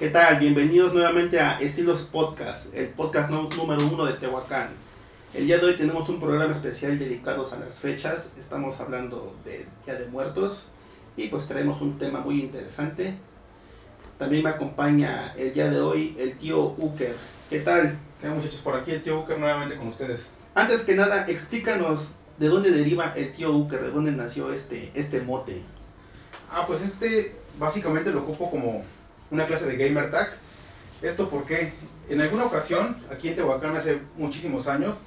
¿Qué tal? Bienvenidos nuevamente a Estilos Podcast, el podcast número uno de Tehuacán. El día de hoy tenemos un programa especial dedicado a las fechas. Estamos hablando del Día de Muertos y pues traemos un tema muy interesante. También me acompaña el día de hoy el tío Uker. ¿Qué tal? ¿Qué tal muchachos? Por aquí el tío Uker nuevamente con ustedes. Antes que nada, explícanos de dónde deriva el tío Uker, de dónde nació este, este mote. Ah, pues este básicamente lo ocupo como una clase de gamer tag. Esto porque en alguna ocasión, aquí en Tehuacán hace muchísimos años,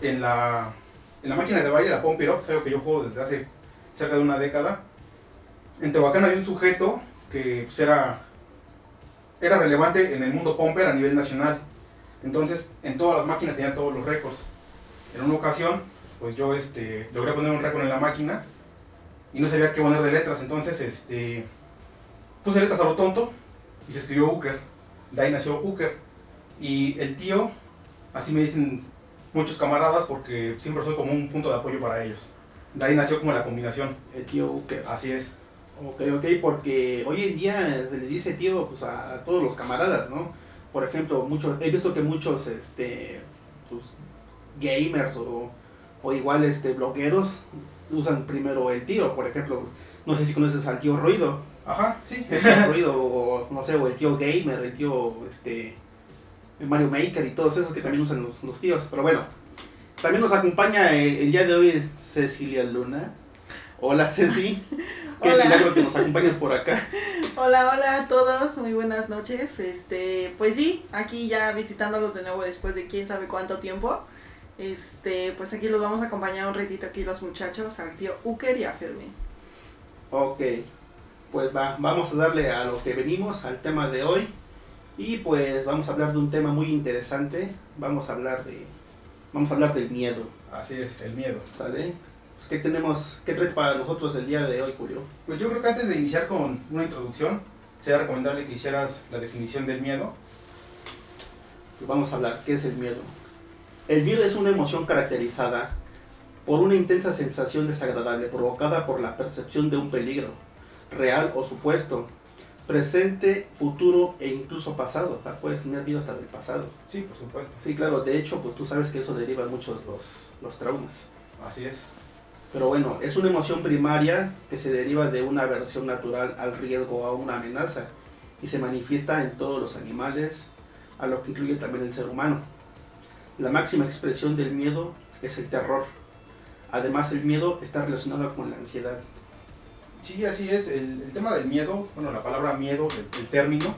en la, en la máquina de baile, la Pump It Up, algo que yo juego desde hace cerca de una década, en Tehuacán había un sujeto que pues, era, era relevante en el mundo Pomper a nivel nacional. Entonces, en todas las máquinas tenía todos los récords. En una ocasión, pues yo este, logré poner un récord en la máquina y no sabía qué poner de letras. Entonces, este, puse letras a lo tonto y se escribió Uker. De ahí nació Uker. Y el tío, así me dicen muchos camaradas porque siempre soy como un punto de apoyo para ellos. De ahí nació como la combinación. El tío Uker. Así es. Ok, ok, porque hoy en día se le dice tío pues, a, todos los camaradas, ¿no? Por ejemplo, muchos, he visto que muchos este, pues, gamers o, o igual este, blogueros usan primero el tío. Por ejemplo, no sé si conoces al tío Ruido. Ajá, sí. El ruido, o no sé, o el tío gamer, el tío este Mario Maker y todos esos que también usan los, los tíos. Pero bueno, también nos acompaña el, día de hoy Cecilia Luna. Hola Ceci. Qué hola. milagro que nos acompañes por acá. Hola, hola a todos, muy buenas noches. Este, pues sí, aquí ya visitándolos de nuevo después de quién sabe cuánto tiempo. Este, pues aquí los vamos a acompañar un ratito aquí los muchachos, al tío Uker y a Fermi. Ok, pues va, vamos a darle a lo que venimos, al tema de hoy. Y pues vamos a hablar de un tema muy interesante. Vamos a hablar de. Vamos a hablar del miedo. Así es, el miedo. ¿Sale? Pues, ¿qué tenemos? ¿Qué traes para nosotros el día de hoy, Julio? Pues yo creo que antes de iniciar con una introducción, sería recomendable que hicieras la definición del miedo. Pues vamos a hablar, ¿qué es el miedo? El miedo es una emoción caracterizada por una intensa sensación desagradable provocada por la percepción de un peligro, real o supuesto, presente, futuro e incluso pasado. Puedes tener miedo hasta del pasado. Sí, por supuesto. Sí, claro, de hecho, pues tú sabes que eso deriva muchos los, los traumas. Así es. Pero bueno, es una emoción primaria que se deriva de una aversión natural al riesgo o a una amenaza y se manifiesta en todos los animales, a lo que incluye también el ser humano. La máxima expresión del miedo es el terror. Además, el miedo está relacionado con la ansiedad. Sí, así es. El, tema del miedo, bueno, la palabra miedo, el, término,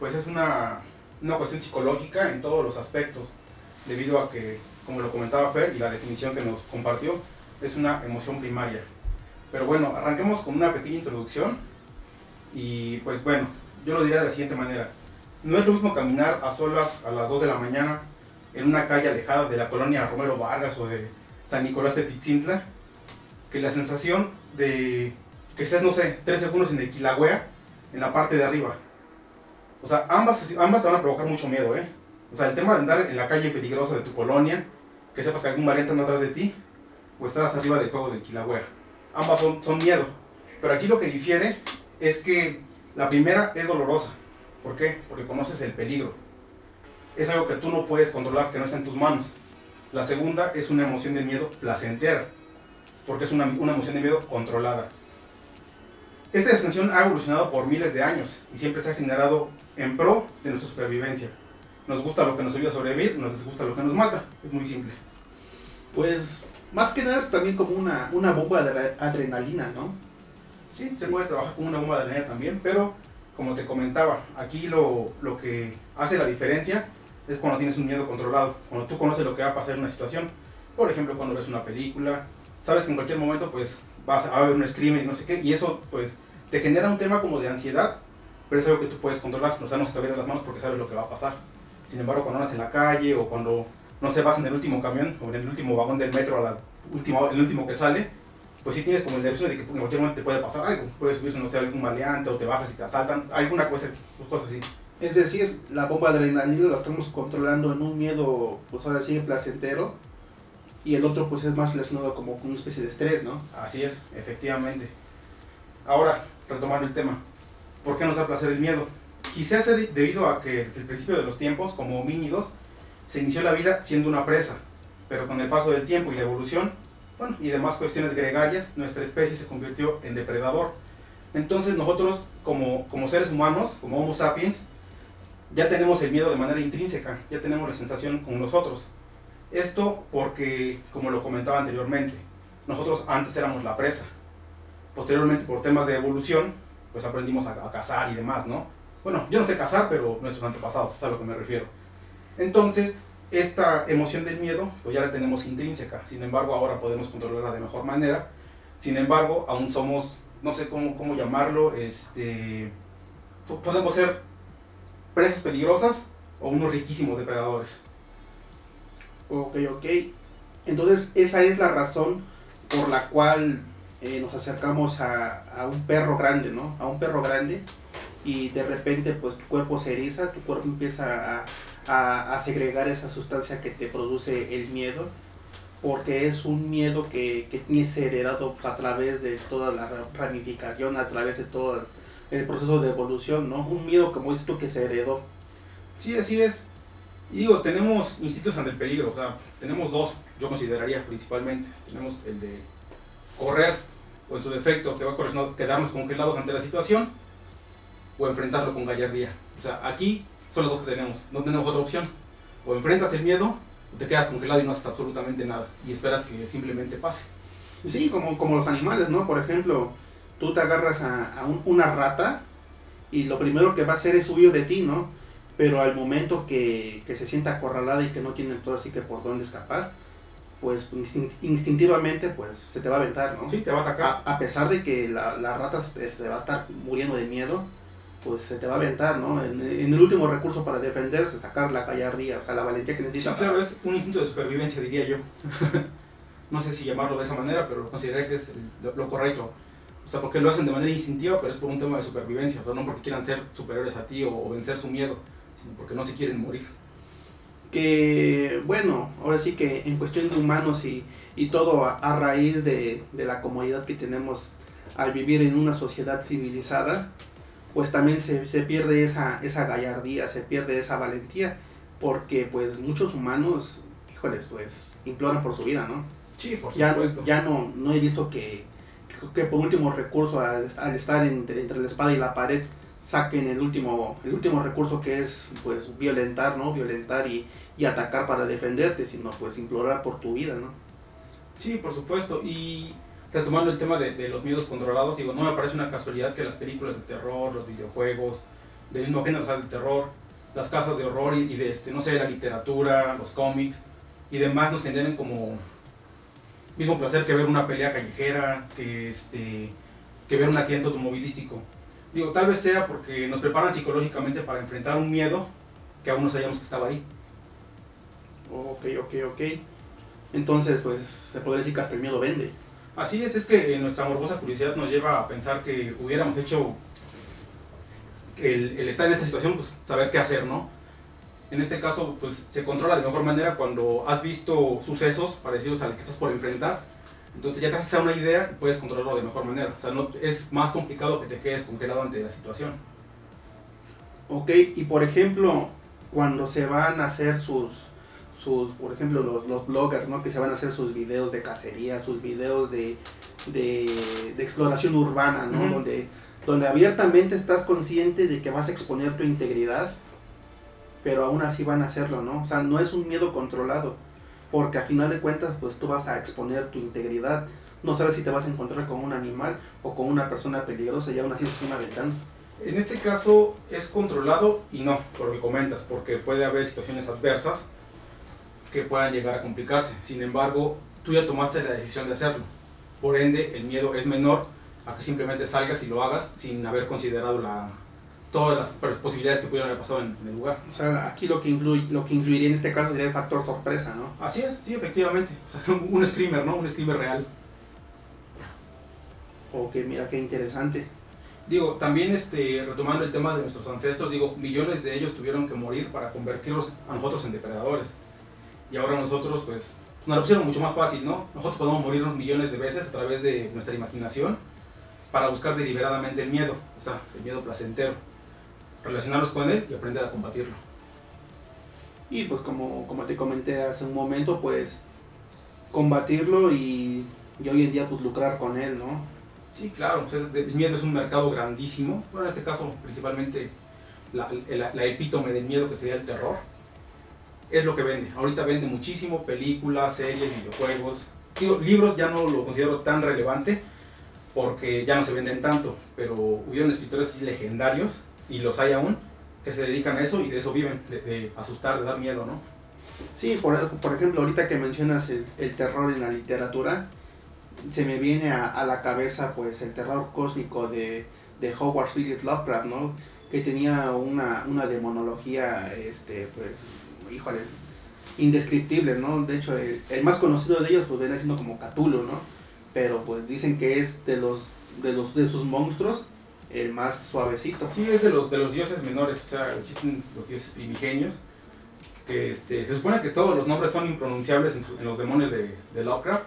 pues es una, una cuestión psicológica en todos los aspectos, debido a que, como lo comentaba Fer y la definición que nos compartió, es una emoción primaria. Pero bueno, arranquemos con una pequeña introducción y pues bueno, yo lo diría de la siguiente manera. No es lo mismo caminar a solas a las 2 de la mañana en una calle alejada de la colonia Romero Vargas o de San Nicolás de Titzintla que la sensación de que estés, no sé, 3 segundos en el Quilagüea, en la parte de arriba. O sea, ambas, ambas te van a provocar mucho miedo, ¿eh? O sea, el tema de andar en la calle peligrosa de tu colonia, que sepas que algún variante anda atrás de ti, o estar hasta arriba del juego del Kilauea. Ambas son, son miedo. Pero aquí lo que difiere es que la primera es dolorosa. ¿Por qué? Porque conoces el peligro. Es algo que tú no puedes controlar, que no está en tus manos. La segunda es una emoción de miedo placentera, porque es una, una emoción de miedo controlada. Esta extensión ha evolucionado por miles de años y siempre se ha generado en pro de nuestra supervivencia. Nos gusta lo que nos ayuda a sobrevivir, nos disgusta lo que nos mata. Es muy simple. Pues más que nada es también como una, una bomba de adrenalina, ¿no? Sí, se puede trabajar con una bomba de adrenalina también, pero como te comentaba, aquí lo, lo que hace la diferencia es cuando tienes un miedo controlado, cuando tú conoces lo que va a pasar en una situación. Por ejemplo, cuando ves una película, sabes que en cualquier momento pues vas a haber un crimen no sé qué, y eso pues te genera un tema como de ansiedad, pero es algo que tú puedes controlar, o sea, no se te las manos porque sabes lo que va a pasar. Sin embargo, cuando andas en la calle o cuando, no sé, vas en el último camión o en el último vagón del metro, a la última, el último que sale, pues sí tienes como el nervio de que en cualquier momento te puede pasar algo. Puedes subirse, no sé, algún maleante o te bajas y te asaltan, alguna cosa, cosas así. Es decir, la bomba de adrenalina la estamos controlando en un miedo, pues ahora sí, placentero. Y el otro, pues es más relacionado como con una especie de estrés, ¿no? Así es, efectivamente. Ahora, retomando el tema, ¿por qué nos da placer el miedo? Quizás debido a que desde el principio de los tiempos, como homínidos, se inició la vida siendo una presa, pero con el paso del tiempo y la evolución, bueno, y demás cuestiones gregarias, nuestra especie se convirtió en depredador. Entonces nosotros, como, como seres humanos, como Homo sapiens, ya tenemos el miedo de manera intrínseca, ya tenemos la sensación con nosotros. Esto porque, como lo comentaba anteriormente, nosotros antes éramos la presa. Posteriormente, por temas de evolución, pues aprendimos a, cazar y demás, ¿no? Bueno, yo no sé cazar, pero nuestros antepasados, es a lo que me refiero. Entonces, esta emoción del miedo, pues ya la tenemos intrínseca. Sin embargo, ahora podemos controlarla de mejor manera. Sin embargo, aún somos, no sé cómo, cómo llamarlo, este, podemos ser presas peligrosas o unos riquísimos depredadores. Ok, ok. Entonces, esa es la razón por la cual eh, nos acercamos a, un perro grande, ¿no? A un perro grande y de repente, pues tu cuerpo se eriza, tu cuerpo empieza a, a, a segregar esa sustancia que te produce el miedo porque es un miedo que, que tienes heredado a través de toda la ramificación, a través de todo el proceso de evolución, ¿no? Un miedo, como dices tú, que se heredó. Sí, así es. Y digo, tenemos instintos ante el peligro, o sea, tenemos dos, yo consideraría principalmente. Tenemos el de correr, o en su defecto, que va a quedarnos congelados ante la situación, o enfrentarlo con gallardía. O sea, aquí son los dos que tenemos, no tenemos otra opción. O enfrentas el miedo, o te quedas congelado y no haces absolutamente nada, y esperas que simplemente pase. Sí, como, como los animales, ¿no? Por ejemplo, tú te agarras a, a una rata y lo primero que va a hacer es huir de ti, ¿no? Pero al momento que, que se sienta acorralada y que no tiene todo así que por dónde escapar, pues instintivamente pues se te va a aventar, ¿no? Sí, te va a atacar. A, pesar de que la, la rata se este, va a estar muriendo de miedo, pues se te va a aventar, ¿no? En, en, el último recurso para defenderse, sacar la gallardía, o sea, la valentía que necesita. Sí, claro, es un instinto de supervivencia, diría yo. no sé si llamarlo de esa manera, pero consideraría que es lo correcto. O sea, porque lo hacen de manera instintiva, pero es por un tema de supervivencia. O sea, no porque quieran ser superiores a ti o, vencer su miedo, sino porque no se quieren morir. Que, bueno, ahora sí que en cuestión de humanos y, y todo a, raíz de, de, la comodidad que tenemos al vivir en una sociedad civilizada, pues también se, se pierde esa, esa gallardía, se pierde esa valentía, porque pues muchos humanos, híjoles, pues imploran por su vida, ¿no? Sí, por supuesto. Ya, ya no, no he visto que que por último recurso al, estar entre, entre, la espada y la pared saquen el último el último recurso que es pues violentar no violentar y, y atacar para defenderte sino pues implorar por tu vida no sí por supuesto. Y retomando el tema de, de los miedos controlados digo no me parece una casualidad que las películas de terror los videojuegos del mismo género del terror las casas de horror y, de este no sé la literatura los cómics y demás nos generen como mismo placer que ver una pelea callejera, que, este, que ver un accidente automovilístico. Digo, tal vez sea porque nos preparan psicológicamente para enfrentar un miedo que aún no sabíamos que estaba ahí. Ok, ok, ok. Entonces, pues se podría decir que hasta el miedo vende. Así es, es que nuestra morbosa curiosidad nos lleva a pensar que hubiéramos hecho el, el estar en esta situación, pues saber qué hacer, ¿no? En este caso, pues se controla de mejor manera cuando has visto sucesos parecidos al que estás por enfrentar. Entonces ya te haces una idea y puedes controlarlo de mejor manera. O sea, no, es más complicado que te quedes congelado ante la situación. Ok, y por ejemplo, cuando se van a hacer sus, sus por ejemplo, los, los bloggers, ¿no? Que se van a hacer sus videos de cacería, sus videos de, de, de exploración urbana, ¿no? donde, donde abiertamente estás consciente de que vas a exponer tu integridad pero aún así van a hacerlo, ¿no? O sea, no es un miedo controlado. Porque a final de cuentas pues tú vas a exponer tu integridad, no sabes si te vas a encontrar con un animal o con una persona peligrosa y aún así están aventando. En este caso es controlado y no, por lo que comentas, porque puede haber situaciones adversas que puedan llegar a complicarse. Sin embargo, tú ya tomaste la decisión de hacerlo. Por ende, el miedo es menor a que simplemente salgas y lo hagas sin haber considerado la, todas las posibilidades que pudieran haber pasado en, el lugar. O sea, aquí lo que, influye, lo que incluiría en este caso sería el factor sorpresa, ¿no? Así es, sí, efectivamente. O sea, un screamer, ¿no? Un screamer real. Ok, mira qué interesante. Digo, también este, retomando el tema de nuestros ancestros, digo, millones de ellos tuvieron que morir para convertirlos a nosotros en depredadores. Y ahora nosotros, pues, nos lo pusieron mucho más fácil, ¿no? Nosotros podemos morirnos millones de veces a través de nuestra imaginación para buscar deliberadamente el miedo, o sea, el miedo placentero. Relacionarnos con él y aprender a combatirlo. Y pues como, como te comenté hace un momento, pues combatirlo y, y hoy en día pues lucrar con él, ¿no? Sí, claro, pues el miedo es un mercado grandísimo. Bueno, en este caso, principalmente la, epítome del miedo que sería el terror. Es lo que vende. Ahorita vende muchísimo, películas, series, videojuegos. Libros ya no lo considero tan relevante porque ya no se venden tanto, pero hubieron escritores legendarios, y los hay aún, que se dedican a eso y de eso viven, de, asustar, de dar miedo, ¿no? Sí, por, por ejemplo, ahorita que mencionas el, el terror en la literatura, se me viene a, la cabeza pues el terror cósmico de, de Howard Phillips Lovecraft, ¿no? Que tenía una, una demonología, este, pues, híjoles, indescriptible, ¿no? De hecho, el, más conocido de ellos pues viene siendo como Cthulhu, ¿no? Pero pues dicen que es de los de los de sus monstruos el más suavecito. Sí, es de los de los dioses menores, o sea, existen los dioses primigenios que este, se supone que todos los nombres son impronunciables en, los demonios de, Lovecraft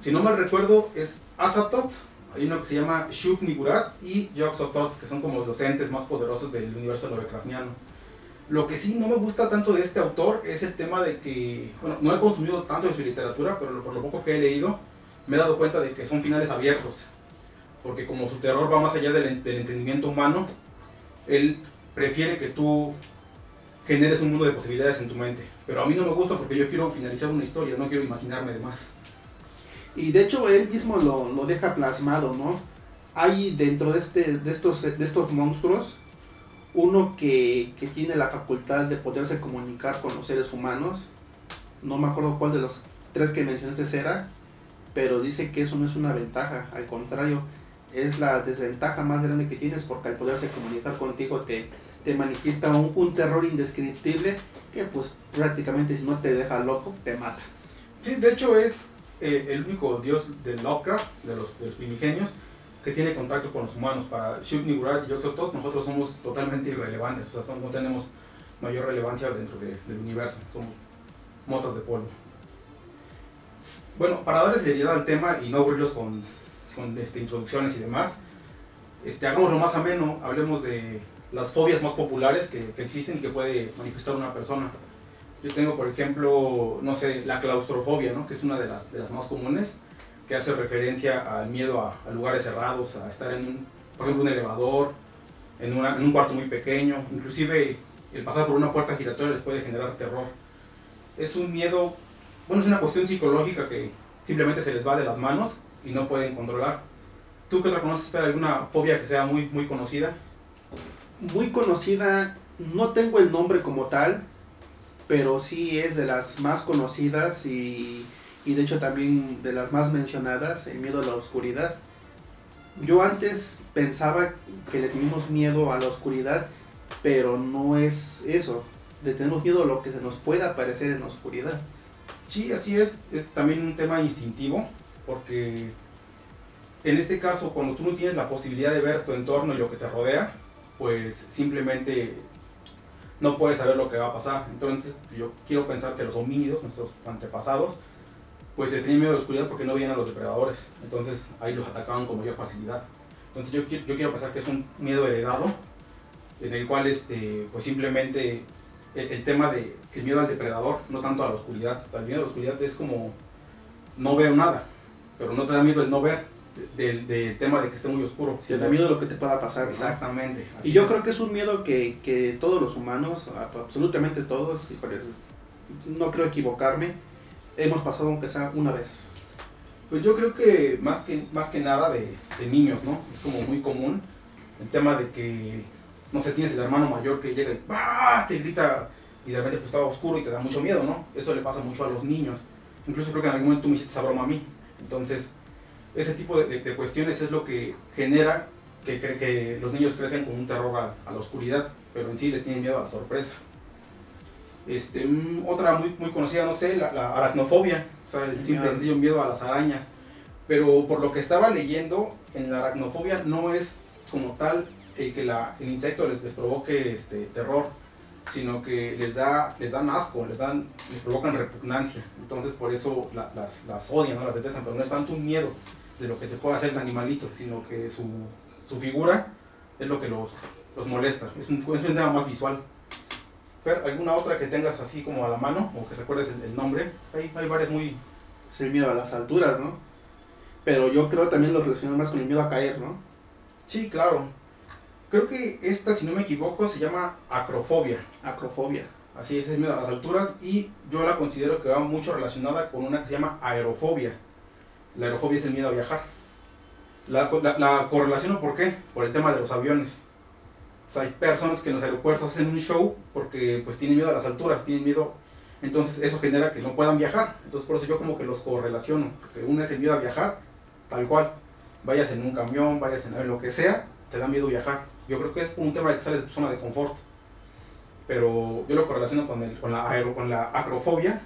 si no mal recuerdo, es Azatoth, hay uno que se llama Shuf Nigurat y Yoxotot, que son como los entes más poderosos del universo Lovecraftiano. Lo que sí no me gusta tanto de este autor es el tema de que, bueno, no he consumido tanto de su literatura, pero por lo poco que he leído, me he dado cuenta de que son finales abiertos. Porque como su terror va más allá del, entendimiento humano, él prefiere que tú generes un mundo de posibilidades en tu mente. Pero a mí no me gusta porque yo quiero finalizar una historia, no quiero imaginarme de más. Y de hecho él mismo lo, lo deja plasmado, ¿no? Hay dentro de, este, de, estos, de estos monstruos uno que, que tiene la facultad de poderse comunicar con los seres humanos. No me acuerdo cuál de los tres que mencionaste era, pero dice que eso no es una ventaja, al contrario, es la desventaja más grande que tienes porque al poderse comunicar contigo te, te manifiesta un, un, terror indescriptible que pues prácticamente si no te deja loco, te mata. Sí, de hecho es eh, el único dios de Lovecraft, de los, de los, primigenios, que tiene contacto con los humanos. Para Shub y Yoxotot nosotros somos totalmente irrelevantes, o sea, no tenemos mayor relevancia dentro de, del universo, somos motas de polvo. Bueno, para darle seriedad al tema y no aburrirlos con, con este, introducciones y demás, este, hagámoslo más ameno, hablemos de las fobias más populares que, que existen y que puede manifestar una persona. Yo tengo, por ejemplo, no sé, la claustrofobia, ¿no? que es una de las, de las más comunes, que hace referencia al miedo a, lugares cerrados, a estar en, un, por ejemplo, un elevador, en, en un cuarto muy pequeño, inclusive el pasar por una puerta giratoria les puede generar terror. Es un miedo, bueno, es una cuestión psicológica que simplemente se les va de las manos y no pueden controlar. ¿Tú qué otra conoces? ¿Alguna fobia que sea muy, muy conocida? Muy conocida, no tengo el nombre como tal, pero sí es de las más conocidas y, de hecho también de las más mencionadas, el miedo a la oscuridad. Yo antes pensaba que le teníamos miedo a la oscuridad, pero no es eso. Le tenemos miedo a lo que se nos pueda aparecer en la oscuridad. Sí, así es. Es también un tema instintivo, porque en este caso, cuando tú no tienes la posibilidad de ver tu entorno y lo que te rodea, pues simplemente no puedes saber lo que va a pasar. Entonces yo quiero pensar que los homínidos, nuestros antepasados, pues le tenían miedo a la oscuridad porque no veían a los depredadores. Entonces ahí los atacaban con mayor facilidad. Entonces yo, yo quiero pensar que es un miedo heredado, en el cual este, pues simplemente el, tema de el miedo al depredador, no tanto a la oscuridad. O sea, el miedo a la oscuridad es como no veo nada, pero no te da miedo el no ver del, tema de que esté muy oscuro. te da miedo de lo que te pueda pasar. Exactamente. Y yo creo que es un miedo que, que, todos los humanos, absolutamente todos, híjoles, no creo equivocarme, hemos pasado aunque sea una vez. Pues yo creo que más que, más que nada de, de niños, ¿no? Es como muy común el tema de que, no sé, tienes el hermano mayor que llega y ¡bah! te grita y de repente pues estaba oscuro y te da mucho miedo, ¿no? Eso le pasa mucho a los niños. Incluso creo que en algún momento tú me hiciste esa broma a mí. Entonces, ese tipo de, de- de cuestiones es lo que genera que, que, que los niños crecen con un terror a, a la oscuridad, pero en sí le tienen miedo a la sorpresa. Este, un- otra muy, muy conocida, no sé, la, la aracnofobia, o sea, el simple sencillo miedo a las arañas. Pero por lo que estaba leyendo, en la aracnofobia no es como tal el que la, el insecto les, les provoque este, terror, sino que les, da, les dan asco, les, dan, les provocan repugnancia. Entonces por eso la- las, las odian, ¿no? las detestan, pero no es tanto un miedo de lo que te puede hacer el animalito, sino que su, su figura es lo que los, los molesta. Es un, es un tema más visual. Fer, ¿alguna otra que tengas así como a la mano o que recuerdes el, el nombre? Hay, hay varias muy... Es el miedo a las alturas, ¿no? Pero yo creo también lo relacionado más con el miedo a caer, ¿no? Sí, claro. Creo que esta, si no me equivoco, se llama acrofobia. Acrofobia. Así es, el miedo a las alturas y yo la considero que va mucho relacionada con una que se llama aerofobia. La aerofobia es el miedo a viajar. La, la, la correlaciono por qué? Por el tema de los aviones. O sea, hay personas que en los aeropuertos hacen un show porque pues tienen miedo a las alturas, tienen miedo, entonces eso genera que no puedan viajar. Entonces por eso yo como que los correlaciono, porque uno es el miedo a viajar, tal cual. Vayas en un camión, vayas en en lo que sea, te da miedo viajar. Yo creo que es un tema de que sales de tu zona de confort. Pero yo lo correlaciono con, el, con, la, aero, con la acrofobia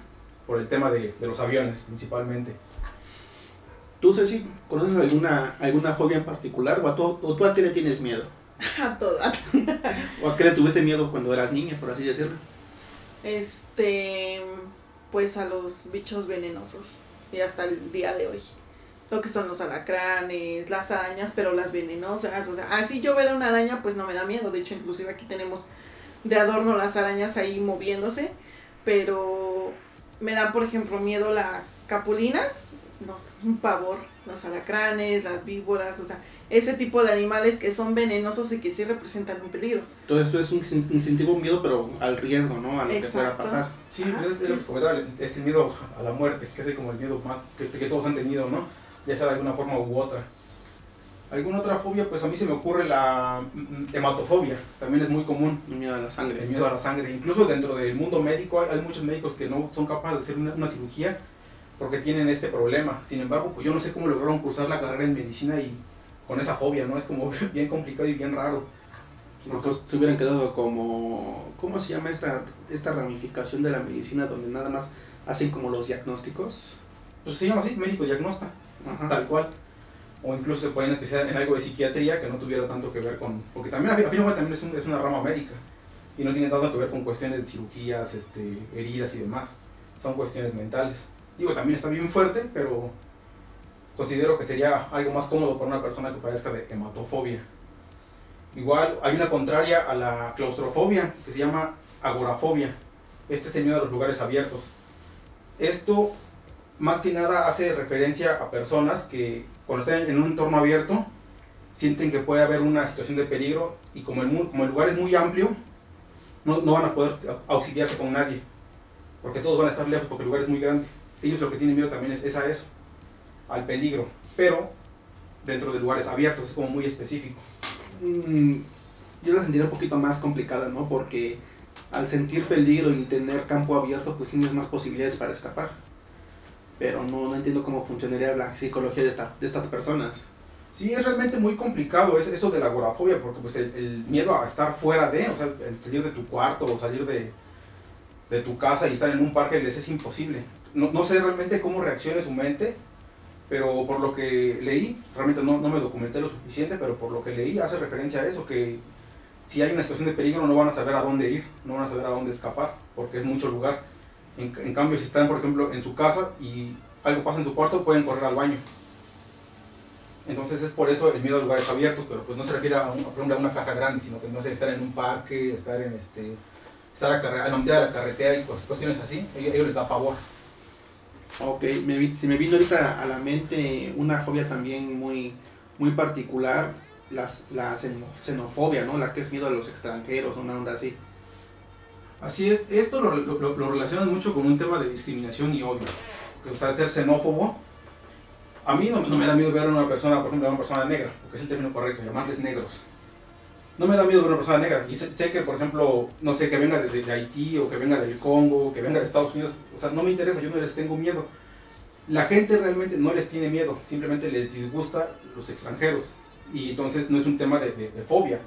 por el tema de, de los aviones principalmente. ¿Tú, Ceci, conoces alguna, alguna fobia en particular? ¿O, a tú, ¿O tú a qué le tienes miedo? A todas. ¿O a qué le tuviste miedo cuando eras niña, por así decirlo? Este, pues a los bichos venenosos. Y hasta el día de hoy. Lo que son los alacranes, las arañas, pero las venenosas. O sea, así yo ver una araña, pues no me da miedo. De hecho, inclusive aquí tenemos de adorno las arañas ahí moviéndose. Pero me dan, por ejemplo, miedo las capulinas. No, es un pavor. Los alacranes, las víboras. O sea, ese tipo de animales que son venenosos y que sí representan un peligro. Todo esto es un instintivo miedo, pero al riesgo, ¿no? A lo que pueda Exacto. pasar. Sí, Ajá, pues es, sí, el miedo a la muerte, que es como el miedo más que, que todos han tenido, ¿no? Ya sea de alguna forma u otra. ¿Alguna otra fobia? Pues a mí se me ocurre la mm, hematofobia, también es muy común. El miedo a la sangre. El miedo a la sangre. Incluso dentro del mundo médico hay, hay muchos médicos que no son capaces de hacer una, una cirugía porque tienen este problema. Sin embargo, pues yo no sé cómo lograron cursar la carrera en medicina y con esa fobia, ¿no? Es como bien complicado y bien raro. Porque se hubieran quedado como... ¿Cómo se llama esta, esta ramificación de la medicina donde nada más hacen como los diagnósticos? Pues se llama así, médico diagnóstico. Tal cual. O incluso se pueden especializar en algo de psiquiatría que no tuviera tanto que ver con. Porque también, a fin a fin de cuentas, también es, un- es una rama médica. Y no tiene tanto que ver con cuestiones de cirugías, este, heridas y demás. Son cuestiones mentales. Digo, también está bien fuerte, pero considero que sería algo más cómodo para una persona que padezca de hematofobia. Igual hay una contraria a la claustrofobia que se llama agorafobia. Este es el miedo a los lugares abiertos. Esto más que nada hace referencia a personas que cuando están en un entorno abierto sienten que puede haber una situación de peligro y como el, lugar es muy amplio, no, van a poder auxiliarse con nadie, porque todos van a estar lejos porque el lugar es muy grande. Ellos lo que tienen miedo también es, es a eso, al peligro, pero dentro de lugares abiertos, es como muy específico. Mm, yo la sentiría un poquito más complicada, ¿no? Porque al sentir peligro y tener campo abierto, pues tienes más posibilidades para escapar. Pero no, no entiendo cómo funcionaría la psicología de estas, de estas personas. Sí, es realmente muy complicado es, eso de la agorafobia, porque pues el, el miedo a estar fuera de, o sea, el salir de tu cuarto o salir de, de tu casa y estar en un parque les es imposible. No, no sé realmente cómo reaccione su mente, pero por lo que leí, realmente no, no me documenté lo suficiente, pero por lo que leí hace referencia a eso, que si hay una situación de peligro no van a saber a dónde ir, no van a saber a dónde escapar, porque es mucho lugar. En, cambio, si están, por ejemplo, en su casa y algo pasa en su cuarto, pueden correr al baño. Entonces es por eso el miedo a lugares abiertos, pero pues no se refiere a, una casa grande, sino que no sé, estar en un parque, estar en este, estar a, a la mitad de la carretera y cuestiones así, a ellos, les da pavor. Ok, me, se me vino ahorita a la mente una fobia también muy, muy particular, las, la xeno- xenofobia, ¿no? La que es miedo a los extranjeros, una onda así. Así es, esto lo, lo, relacionan mucho con un tema de discriminación y odio. O sea, ser xenófobo, a mí no, me da miedo ver a una persona, por ejemplo, a una persona negra, porque es el término correcto, llamarles negros. No me da miedo ver a una persona negra. Y sé, que, por ejemplo, no sé, que venga de, Haití o que venga del Congo, que venga de Estados Unidos, o sea, no me interesa, yo no les tengo miedo. La gente realmente no les tiene miedo, simplemente les disgusta los extranjeros. Y entonces no es un tema de fobia,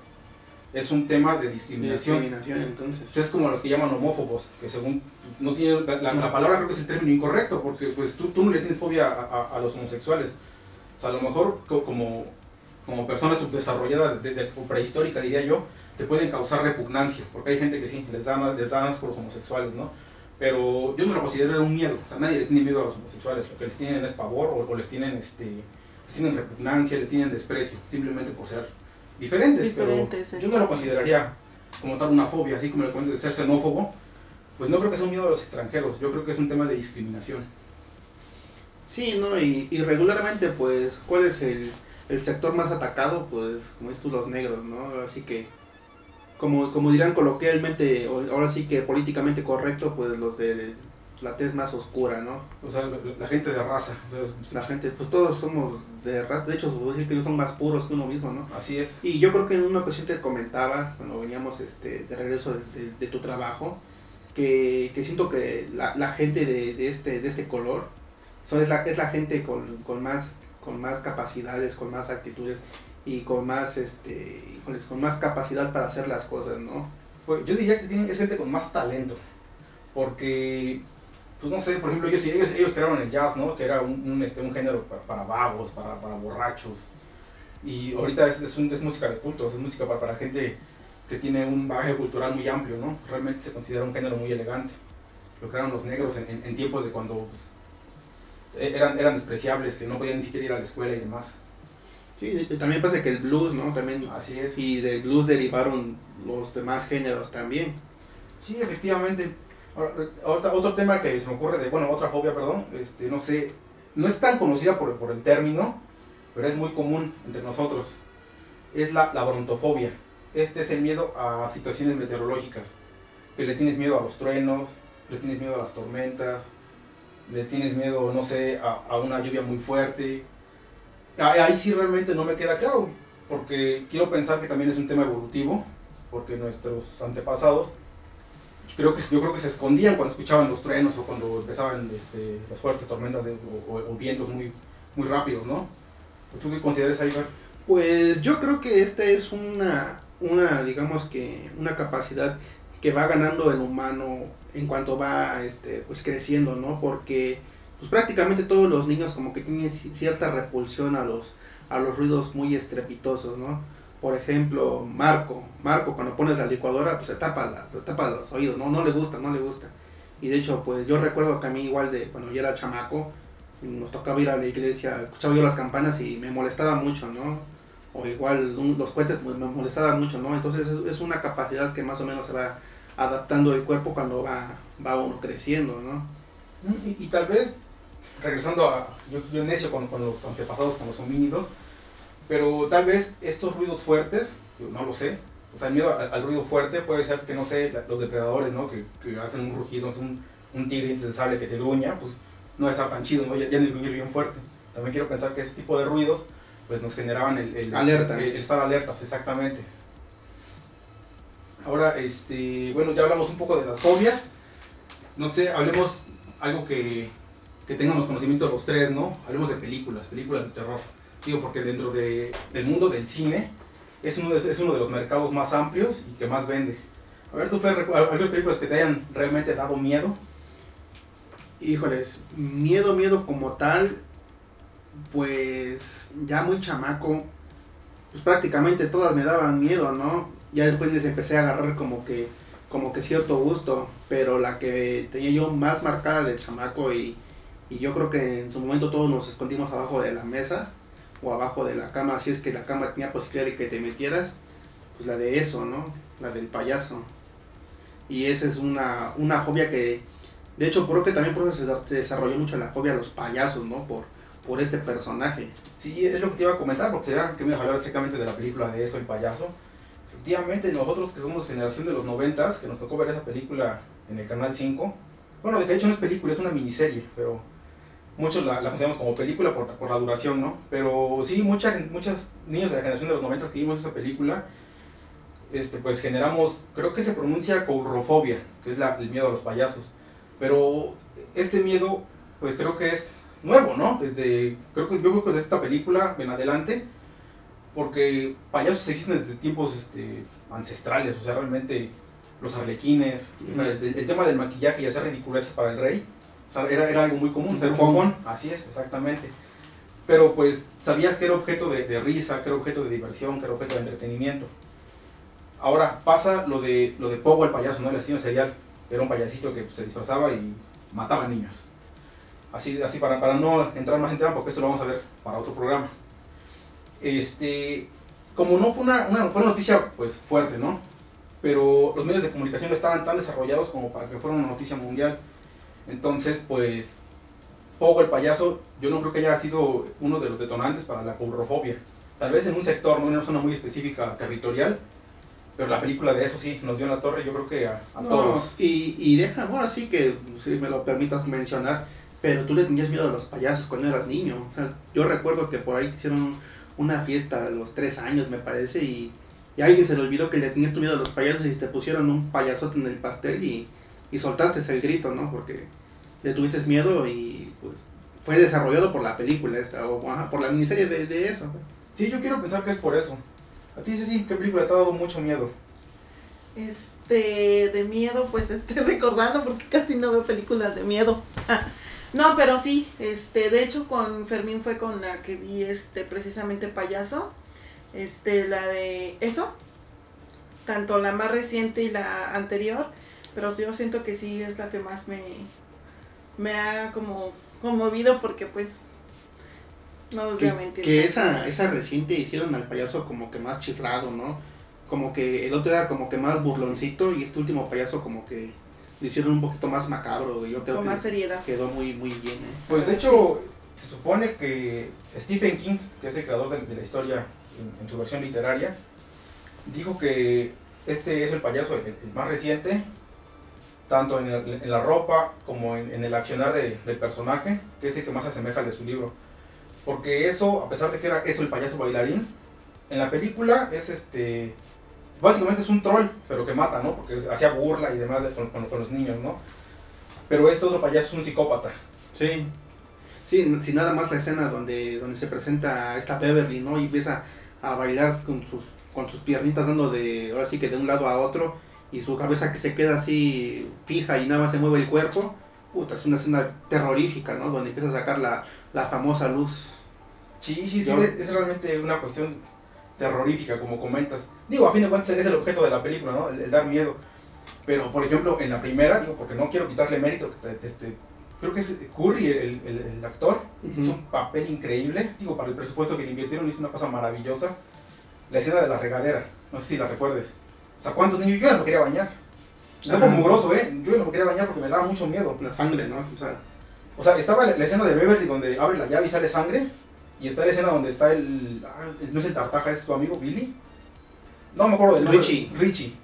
es un tema de discriminación. discriminación entonces. Es como los que llaman homófobos, que según no tienen, la, palabra creo que es el término incorrecto, porque pues tú, tú no le tienes fobia a, a, los homosexuales. O sea, a lo mejor como, como persona subdesarrollada de, de, prehistórica, diría yo, te pueden causar repugnancia, porque hay gente que sí, les dan, les dan por los homosexuales, ¿no? Pero yo no lo considero un miedo, o sea, nadie le tiene miedo a los homosexuales, lo que les tienen es pavor o, les tienen este les tienen repugnancia, les tienen desprecio, simplemente por ser diferentes, pero yo no lo consideraría como tal una fobia, así como el cuento de ser xenófobo, pues no creo que sea un miedo a los extranjeros, yo creo que es un tema de discriminación. Sí, ¿no? Y, y regularmente, pues, ¿cuál es el, el, sector más atacado? Pues, como es tú, los negros, ¿no? Así que, como, como dirán coloquialmente, ahora sí que políticamente correcto, pues los de la tez más oscura, ¿no? O sea, la, gente de raza. la gente, pues todos somos de raza, de hecho, puedo decir que ellos son más puros que uno mismo, ¿no? Así es. Y yo creo que en una ocasión te comentaba, cuando veníamos este, de regreso de, de, tu trabajo, que, que, siento que la, la gente de, de, este, de este color son, es, la, es la gente con, con, más, con más capacidades, con más actitudes y con más, este, con más capacidad para hacer las cosas, ¿no? Pues yo diría que tienen, es gente con más talento, porque pues no sé, por ejemplo, ellos, ellos, ellos crearon el jazz, ¿no? Que era un, este, un género para, para vagos, para, para, borrachos. Y ahorita es, es, un, es, música de cultos, es música para, para gente que tiene un bagaje cultural muy amplio, ¿no? Realmente se considera un género muy elegante. Lo crearon los negros en, en, tiempos de cuando pues, e, eran, eran despreciables, que no podían ni siquiera ir a la escuela y demás. Sí, también pasa que el blues, ¿no? También, Así es. Y del blues derivaron los demás géneros también. Sí, efectivamente otro tema que se me ocurre de, bueno, otra fobia, perdón, este, no sé, no es tan conocida por, por el término, pero es muy común entre nosotros. Es la, la brontofobia. Este es el miedo a situaciones meteorológicas. Que le tienes miedo a los truenos, le tienes miedo a las tormentas, le tienes miedo, no sé, a, a una lluvia muy fuerte. Ahí sí realmente no me queda claro, porque quiero pensar que también es un tema evolutivo, porque nuestros antepasados creo que, yo creo que se escondían cuando escuchaban los truenos o cuando empezaban este, las fuertes tormentas de, o, vientos muy, muy rápidos, ¿no? ¿Tú qué consideras ahí, Pues yo creo que esta es una, una, digamos que, una capacidad que va ganando el humano en cuanto va este, pues creciendo, ¿no? Porque pues prácticamente todos los niños como que tienen cierta repulsión a los, a los ruidos muy estrepitosos, ¿no? Por ejemplo, Marco, Marco cuando pones la licuadora, pues se tapa, se tapa los oídos, no, no le gusta, no le gusta. Y de hecho, pues yo recuerdo que a mí igual de cuando yo era chamaco, nos tocaba ir a la iglesia, escuchaba yo las campanas y me molestaba mucho, ¿no? O igual los cohetes pues, me molestaban mucho, ¿no? Entonces es, una capacidad que más o menos se va adaptando el cuerpo cuando va, va uno creciendo, ¿no? Mm, y, y tal vez, regresando a, yo, yo necio con, con los antepasados, con los homínidos, pero tal vez estos ruidos fuertes, no lo sé, o sea, el miedo al, ruido fuerte puede ser que, no sé, los depredadores, ¿no? Que, que hacen un rugido, un, un tigre sable que te gruña, pues no estar tan chido, ¿no? Ya, ya el gruñir bien fuerte. También quiero pensar que ese tipo de ruidos, pues nos generaban el, el, Alerta. el, estar alertas, exactamente. Ahora, este, bueno, ya hablamos un poco de las fobias. No sé, hablemos algo que, que tengamos conocimiento de los tres, ¿no? Hablemos de películas, películas de terror. Digo, porque dentro de, del mundo del cine es uno, de, es uno de los mercados más amplios y que más vende. A ver, ¿tú, Fer, algunas películas que te hayan realmente dado miedo? Híjoles, miedo, miedo como tal, pues ya muy chamaco, pues prácticamente todas me daban miedo, ¿no? Ya después les empecé a agarrar como que, como que cierto gusto, pero la que tenía yo más marcada de chamaco y, y yo creo que en su momento todos nos escondimos abajo de la mesa, o abajo de la cama, si es que la cama tenía posibilidad de que te metieras, pues la de eso, ¿no? La del payaso. Y esa es una, una fobia que, de hecho, creo que también por eso se, desarrolló mucho la fobia a los payasos, ¿no? Por, por este personaje. Sí, es lo que te iba a comentar, porque se que me iba a hablar exactamente de la película de eso, el payaso. Efectivamente, nosotros que somos generación de los noventas, que nos tocó ver esa película en el Canal 5, bueno, de hecho no es película, es una miniserie, pero muchos la, la consideramos como película por, por, la duración, ¿no? Pero sí, muchas muchos niños de la generación de los noventas que vimos esa película, este, pues generamos, creo que se pronuncia courrofobia, que es la, el miedo a los payasos. Pero este miedo, pues creo que es nuevo, ¿no? Desde, creo que, yo creo que desde esta película en adelante, porque payasos existen desde tiempos este, ancestrales, o sea, realmente los arlequines, o sea, el, el, tema del maquillaje y hacer ridiculeces para el rey, o sea, era, era algo muy común, ser fofón, así es, exactamente. Pero pues sabías que era objeto de, de, risa, que era objeto de diversión, que era objeto de entretenimiento. Ahora pasa lo de, lo de Pogo el payaso, ¿no? El asesino serial. Era un payasito que pues, se disfrazaba y mataba niños. Así, así para, para no entrar más en tema, porque esto lo vamos a ver para otro programa. Este, como no fue una, una, fue una noticia pues fuerte, ¿no? Pero los medios de comunicación estaban tan desarrollados como para que fuera una noticia mundial. Entonces, pues, Pogo el payaso, yo no creo que haya sido uno de los detonantes para la courrofobia. Tal vez en un sector, no en una zona muy específica territorial, pero la película de eso sí nos dio en la torre, yo creo que a, a no, todos. Y, y deja, bueno, sí que, si me lo permitas mencionar, pero tú le tenías miedo a los payasos cuando eras niño. O sea, yo recuerdo que por ahí hicieron una fiesta a los tres años, me parece, y, y a alguien se le olvidó que le tenías tu miedo a los payasos y te pusieron un payasote en el pastel y, y soltaste el grito, ¿no? Porque le tuviste miedo y pues fue desarrollado por la película esta, o ajá, por la miniserie de, de eso. Sí, yo quiero pensar que es por eso. A ti, sí, sí, ¿qué película te ha dado mucho miedo? Este, de miedo, pues estoy recordando porque casi no veo películas de miedo. no, pero sí, este, de hecho con Fermín fue con la que vi este precisamente payaso. Este, la de eso. Tanto la más reciente y la anterior. Pero sí, yo siento que sí es la que más me, me ha como conmovido porque pues no os voy a mentir. Que esa, esa reciente hicieron al payaso como que más chiflado, ¿no? Como que el otro era como que más burloncito y este último payaso como que lo hicieron un poquito más macabro. Yo creo Con que más seriedad. quedó muy, muy bien, ¿eh? Pues de hecho, se supone que Stephen King, que es el creador de, de la historia en, en, su versión literaria, dijo que este es el payaso, el, el más reciente, tanto en, la ropa como en, el accionar de, del personaje, que es el que más se asemeja al de su libro. Porque eso, a pesar de que era eso el payaso bailarín, en la película es este. Básicamente es un troll, pero que mata, ¿no? Porque hacía burla y demás de, con, con, los niños, ¿no? Pero este otro payaso es un psicópata. Sí. Sí, si nada más la escena donde, donde se presenta esta Beverly, ¿no? Y empieza a bailar con sus, con sus piernitas dando de, ahora sí que de un lado a otro, y su cabeza que se queda así fija y nada más se mueve el cuerpo. Puta, es una escena terrorífica, ¿no? Donde empieza a sacar la, la famosa luz. Sí, sí, sí, es, es, realmente una cuestión terrorífica, como comentas. Digo, a fin de cuentas es el objeto de la película, ¿no? El, el dar miedo. Pero, por ejemplo, en la primera, digo, porque no quiero quitarle mérito, este, creo que es Curry, el, el, el actor, uh -huh. hizo un papel increíble. Digo, para el presupuesto que le invirtieron, hizo una cosa maravillosa. La escena de la regadera, no sé si la recuerdes. Sea, ¿cuántos niños? Yo ya no me quería bañar. No como mugroso, ¿eh? Yo no me quería bañar porque me daba mucho miedo. La sangre, ¿no? O sea, o sea estaba la, la escena de Beverly donde abre la llave y sale sangre. Y está la escena donde está el, ah, no es el tartaja, es tu amigo Billy. No me acuerdo del nombre. Richie. Richie.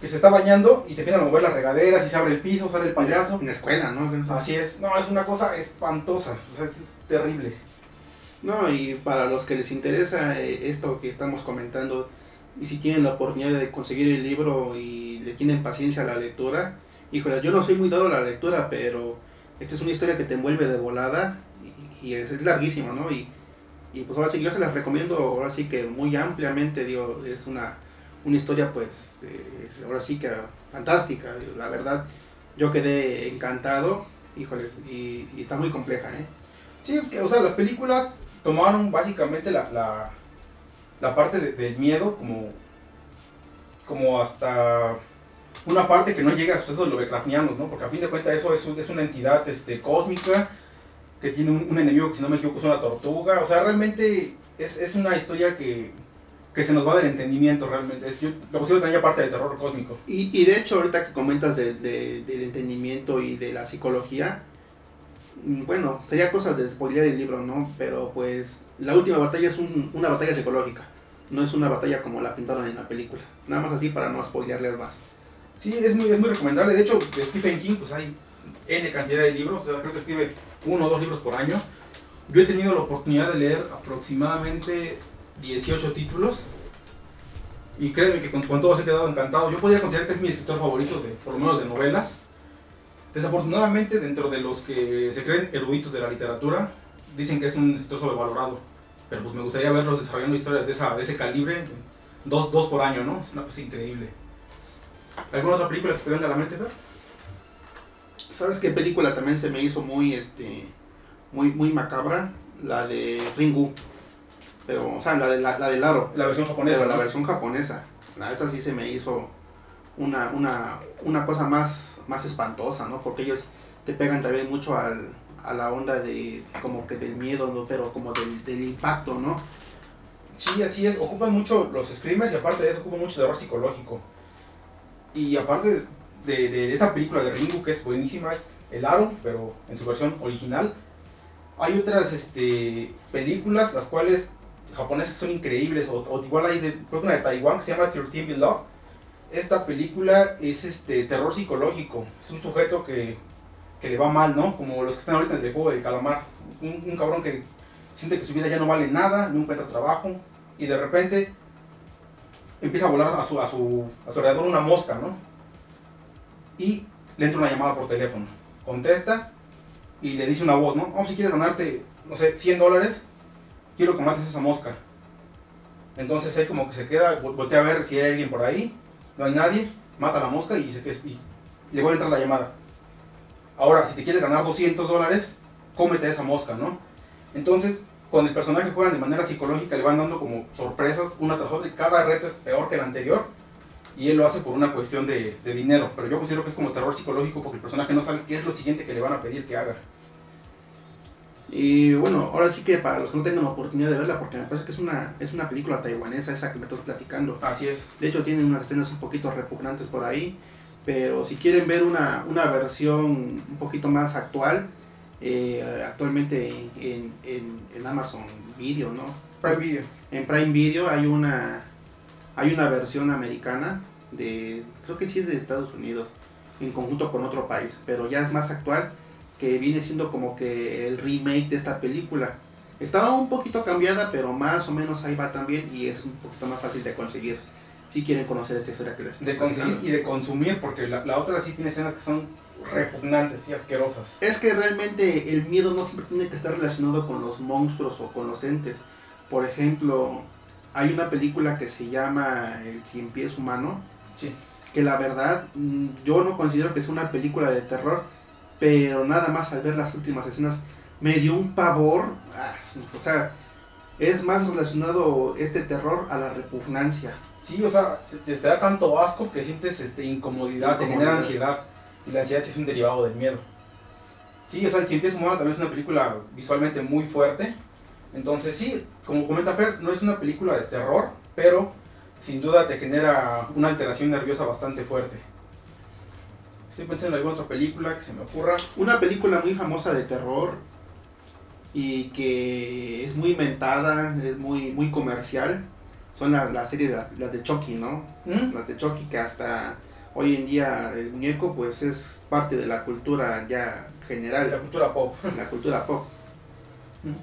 Que se está bañando y te empiezan a mover las regaderas y se abre el piso, sale el payaso. En la escuela, ¿no? Así es. No, es una cosa espantosa. O sea, es, es terrible. No, y para los que les interesa eh, esto que estamos comentando, y si tienen la oportunidad de conseguir el libro y le tienen paciencia a la lectura, híjole, yo no soy muy dado a la lectura, pero esta es una historia que te envuelve de volada y, es, es larguísima, ¿no? Y, y pues ahora sí, yo se las recomiendo, ahora sí que muy ampliamente, digo, es una, una historia pues, eh, ahora sí que fantástica, la verdad, yo quedé encantado, híjoles, y, está muy compleja, ¿eh? Sí, o sea, las películas tomaron básicamente la, la parte de, del miedo como, como hasta una parte que no llega a sucesos lovecraftianos, ¿no? Porque a fin de cuentas eso es, es una entidad este, cósmica que tiene un, enemigo que si no me equivoco es una tortuga. O sea, realmente es, es una historia que, que se nos va del entendimiento realmente. Es, yo lo considero también parte del terror cósmico. Y, y de hecho ahorita que comentas de, de, del entendimiento y de la psicología, bueno, sería cosa de spoilear el libro, ¿no? Pero pues la última batalla es un, una batalla psicológica. no es una batalla como la pintaron en la película. Nada más así para no spoilearles más. Sí, es muy, es muy recomendable. De hecho, Stephen King, pues hay N cantidad de libros. Creo que escribe uno o dos libros por año. Yo he tenido la oportunidad de leer aproximadamente 18 títulos. Y créeme que con, con todos he quedado encantado. Yo podría considerar que es mi escritor favorito, de, por lo menos de novelas. Desafortunadamente, dentro de los que se creen eruditos de la literatura, dicen que es un escritor sobrevalorado. Pero pues me gustaría verlos desarrollando historias de, esa, de ese calibre, dos, dos por año, ¿no? Es una cosa increíble. ¿Alguna otra película que te venga a la mente, Fer? ¿Sabes qué película también se me hizo muy, este, muy, muy macabra? La de Ringu. Pero, o sea, la, de, la, la del aro. La versión japonesa. Pero la ¿no? versión japonesa. La neta sí se me hizo una, una, una cosa más, más espantosa, ¿no? Porque ellos te pegan también mucho al, a la onda de, de como que del miedo, ¿no? Pero como del, del impacto, ¿no? Sí, así es. Ocupan mucho los screamers y aparte de eso ocupan mucho terror psicológico. Y aparte de, de esta película de Ringu, que es buenísima, es El Aro, pero en su versión original. Hay otras este, películas, las cuales japonesas son increíbles, o, o igual hay de, creo que una de Taiwán que se llama 13 Beloved. Esta película es este terror psicológico. Es un sujeto que, que le va mal, ¿no? Como los que están ahorita en el juego del calamar. Un, cabrón que siente que su vida ya no vale nada, no encuentra trabajo, y de repente empieza a volar a su, a su, a su alrededor una mosca, ¿no? Y le entra una llamada por teléfono. Contesta y le dice una voz, ¿no? Si quieres ganarte, no sé, 100 dólares, quiero que mates esa mosca. Entonces él como que se queda, vol- voltea a ver si hay alguien por ahí, no hay nadie, mata la mosca y, se, y, y le vuelve a entrar la llamada. Ahora, si te quieres ganar 200 dólares, cómete esa mosca, ¿no? Entonces, con el personaje juegan de manera psicológica, le van dando como sorpresas una tras otra y cada reto es peor que el anterior y él lo hace por una cuestión de dinero, pero yo considero que es como terror psicológico porque el personaje no sabe qué es lo siguiente que le van a pedir que haga. Y bueno, ahora sí que para los que no tengan la oportunidad de verla, porque me parece que es una, es una película taiwanesa esa que me estás platicando. Así es. De hecho, tiene unas escenas un poquito repugnantes por ahí. Pero si quieren ver una, una versión un poquito más actual, eh, actualmente en, en, en- en Amazon Video, ¿no? Prime Video. En Prime Video hay una, hay una versión americana de, creo que sí es de Estados Unidos, en conjunto con otro país, pero ya es más actual, que viene siendo como que el remake de esta película. Estaba un poquito cambiada, pero más o menos ahí va también y es un poquito más fácil de conseguir. Si quieren conocer esta historia que les De conseguir y de consumir, porque la, la otra sí tiene escenas que son repugnantes y asquerosas. Es que realmente el miedo no siempre tiene que estar relacionado con los monstruos o con los entes. Por ejemplo, hay una película que se llama El Cien Pies Humano, Sí. que la verdad mm, yo no considero que sea una película de terror, pero nada más al ver las últimas escenas me dio un pavor. ah, o sea, es más relacionado este terror a la repugnancia. Sí, o sea, te, te da tanto asco que sientes este, incomodidad, te genera ansiedad. Y la ansiedad es un derivado del miedo. Sí, o sea, El Cien Humano también es una película visualmente muy fuerte. Entonces, sí, como comenta Fer, no es una película de terror, pero sin duda te genera una alteración nerviosa bastante fuerte. Estoy pensando en alguna otra película que se me ocurra. Una película muy famosa de terror y que es muy inventada, es muy, muy comercial. Son la- las series, de las, las de Chucky, ¿no? ¿Mm? Las de Chucky que hasta hoy en día el muñeco pues es parte de la cultura ya La general, cultura pop. la cultura pop.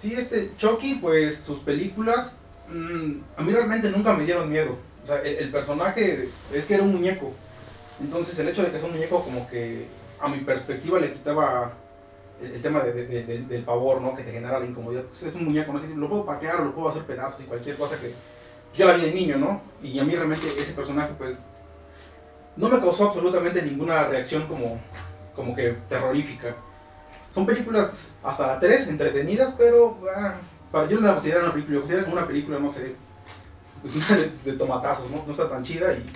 Sí, este Chucky, pues sus películas, mm, a mí realmente nunca me dieron miedo. O sea, el, el personaje es que era un muñeco. Entonces el hecho de que sea un muñeco como que a mi perspectiva le quitaba el, tema de- de- de- del- pavor, ¿no? Que te genera la incomodidad. Pues es un muñeco, ¿no? Así, lo puedo patear, lo puedo hacer pedazos y cualquier cosa que yo la vi de niño, ¿no? Y a mí realmente ese personaje, pues, no me causó absolutamente ninguna reacción como, como que terrorífica. Son películas hasta la 3 entretenidas, pero ah, yo no la considero una película, yo considero como una película, no sé, de, de tomatazos, ¿no? No está tan chida y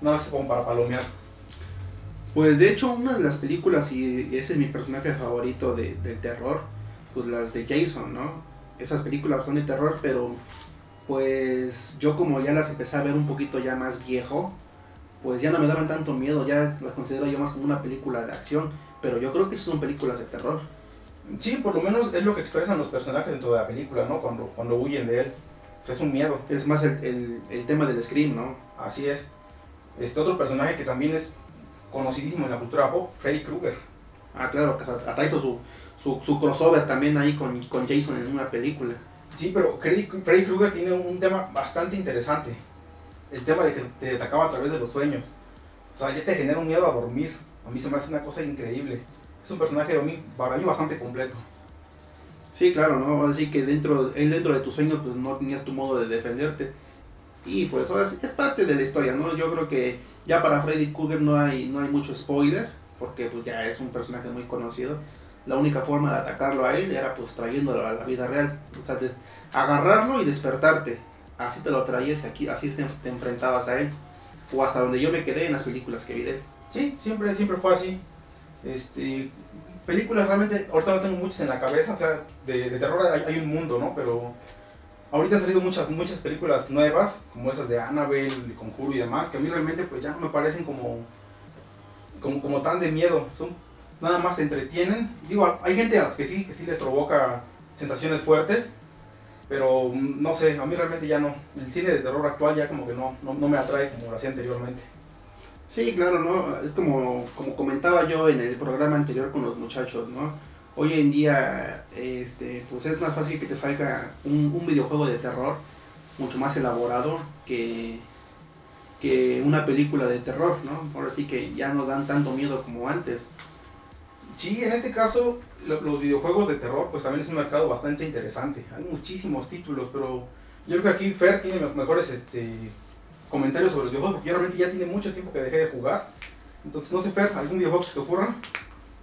nada más como para palomear. Pues de hecho una de las películas, y ese es mi personaje favorito de, de terror, pues las de Jason, ¿no? Esas películas son de terror, pero pues yo como ya las empecé a ver un poquito ya más viejo, pues ya no me daban tanto miedo, ya las considero yo más como una película de acción, pero yo creo que sí son películas de terror. Sí, por lo menos es lo que expresan los personajes dentro de la película, ¿no? Cuando, cuando huyen de él. es un miedo. Es más el, el, tema del Scream, ¿no? Así es. Este otro personaje que también es conocidísimo en la cultura pop, Freddy Krueger. Ah, claro, hasta hizo su, su, su crossover también ahí con, con, Jason en una película. Sí, pero Freddy, Freddy Krueger tiene un tema bastante interesante. El tema de que te atacaba a través de los sueños. O sea, ya te genera un miedo a dormir. A mí se me hace una cosa increíble. Es un personaje para mí bastante completo. Sí, claro, ¿no? Así que dentro, él dentro de tus sueños pues no tenías tu modo de defenderte. Y pues ahora es parte de la historia, ¿no? Yo creo que ya para Freddy Krueger no hay, no hay mucho spoiler, porque pues ya es un personaje muy conocido. La única forma de atacarlo a él era pues trayéndolo a la vida real. O sea, agarrarlo y despertarte. Así te lo traías aquí, así te, enfrentabas a él. O hasta donde yo me quedé en las películas que vi de él. Sí, siempre, siempre fue así. Este, películas realmente, ahorita no tengo muchas en la cabeza, o sea, de, terror hay, hay, un mundo, ¿no? Pero ahorita han salido muchas, muchas películas nuevas, como esas de Annabelle, de Conjuro y demás, que a mí realmente pues ya me parecen como, como, como tan de miedo, son nada más se entretienen. Digo, hay gente a las que sí, que sí les provoca sensaciones fuertes, pero mm, no sé, a mí realmente ya no. El cine de terror actual ya como que no, no, no me atrae como lo hacía anteriormente. Sí, claro, ¿no? Es como, como comentaba yo en el programa anterior con los muchachos, ¿no? Hoy en día, este, pues es más fácil que te salga un, videojuego de terror mucho más elaborado que, que una película de terror, ¿no? Ahora sí que ya no dan tanto miedo como antes. Sí, en este caso los videojuegos de terror pues también es un mercado bastante interesante. Hay muchísimos títulos, pero yo creo que aquí Fer tiene mejores este, comentarios sobre los videojuegos porque realmente ya tiene mucho tiempo que dejé de jugar. Entonces, no sé Fer, ¿algún videojuego que te ocurra?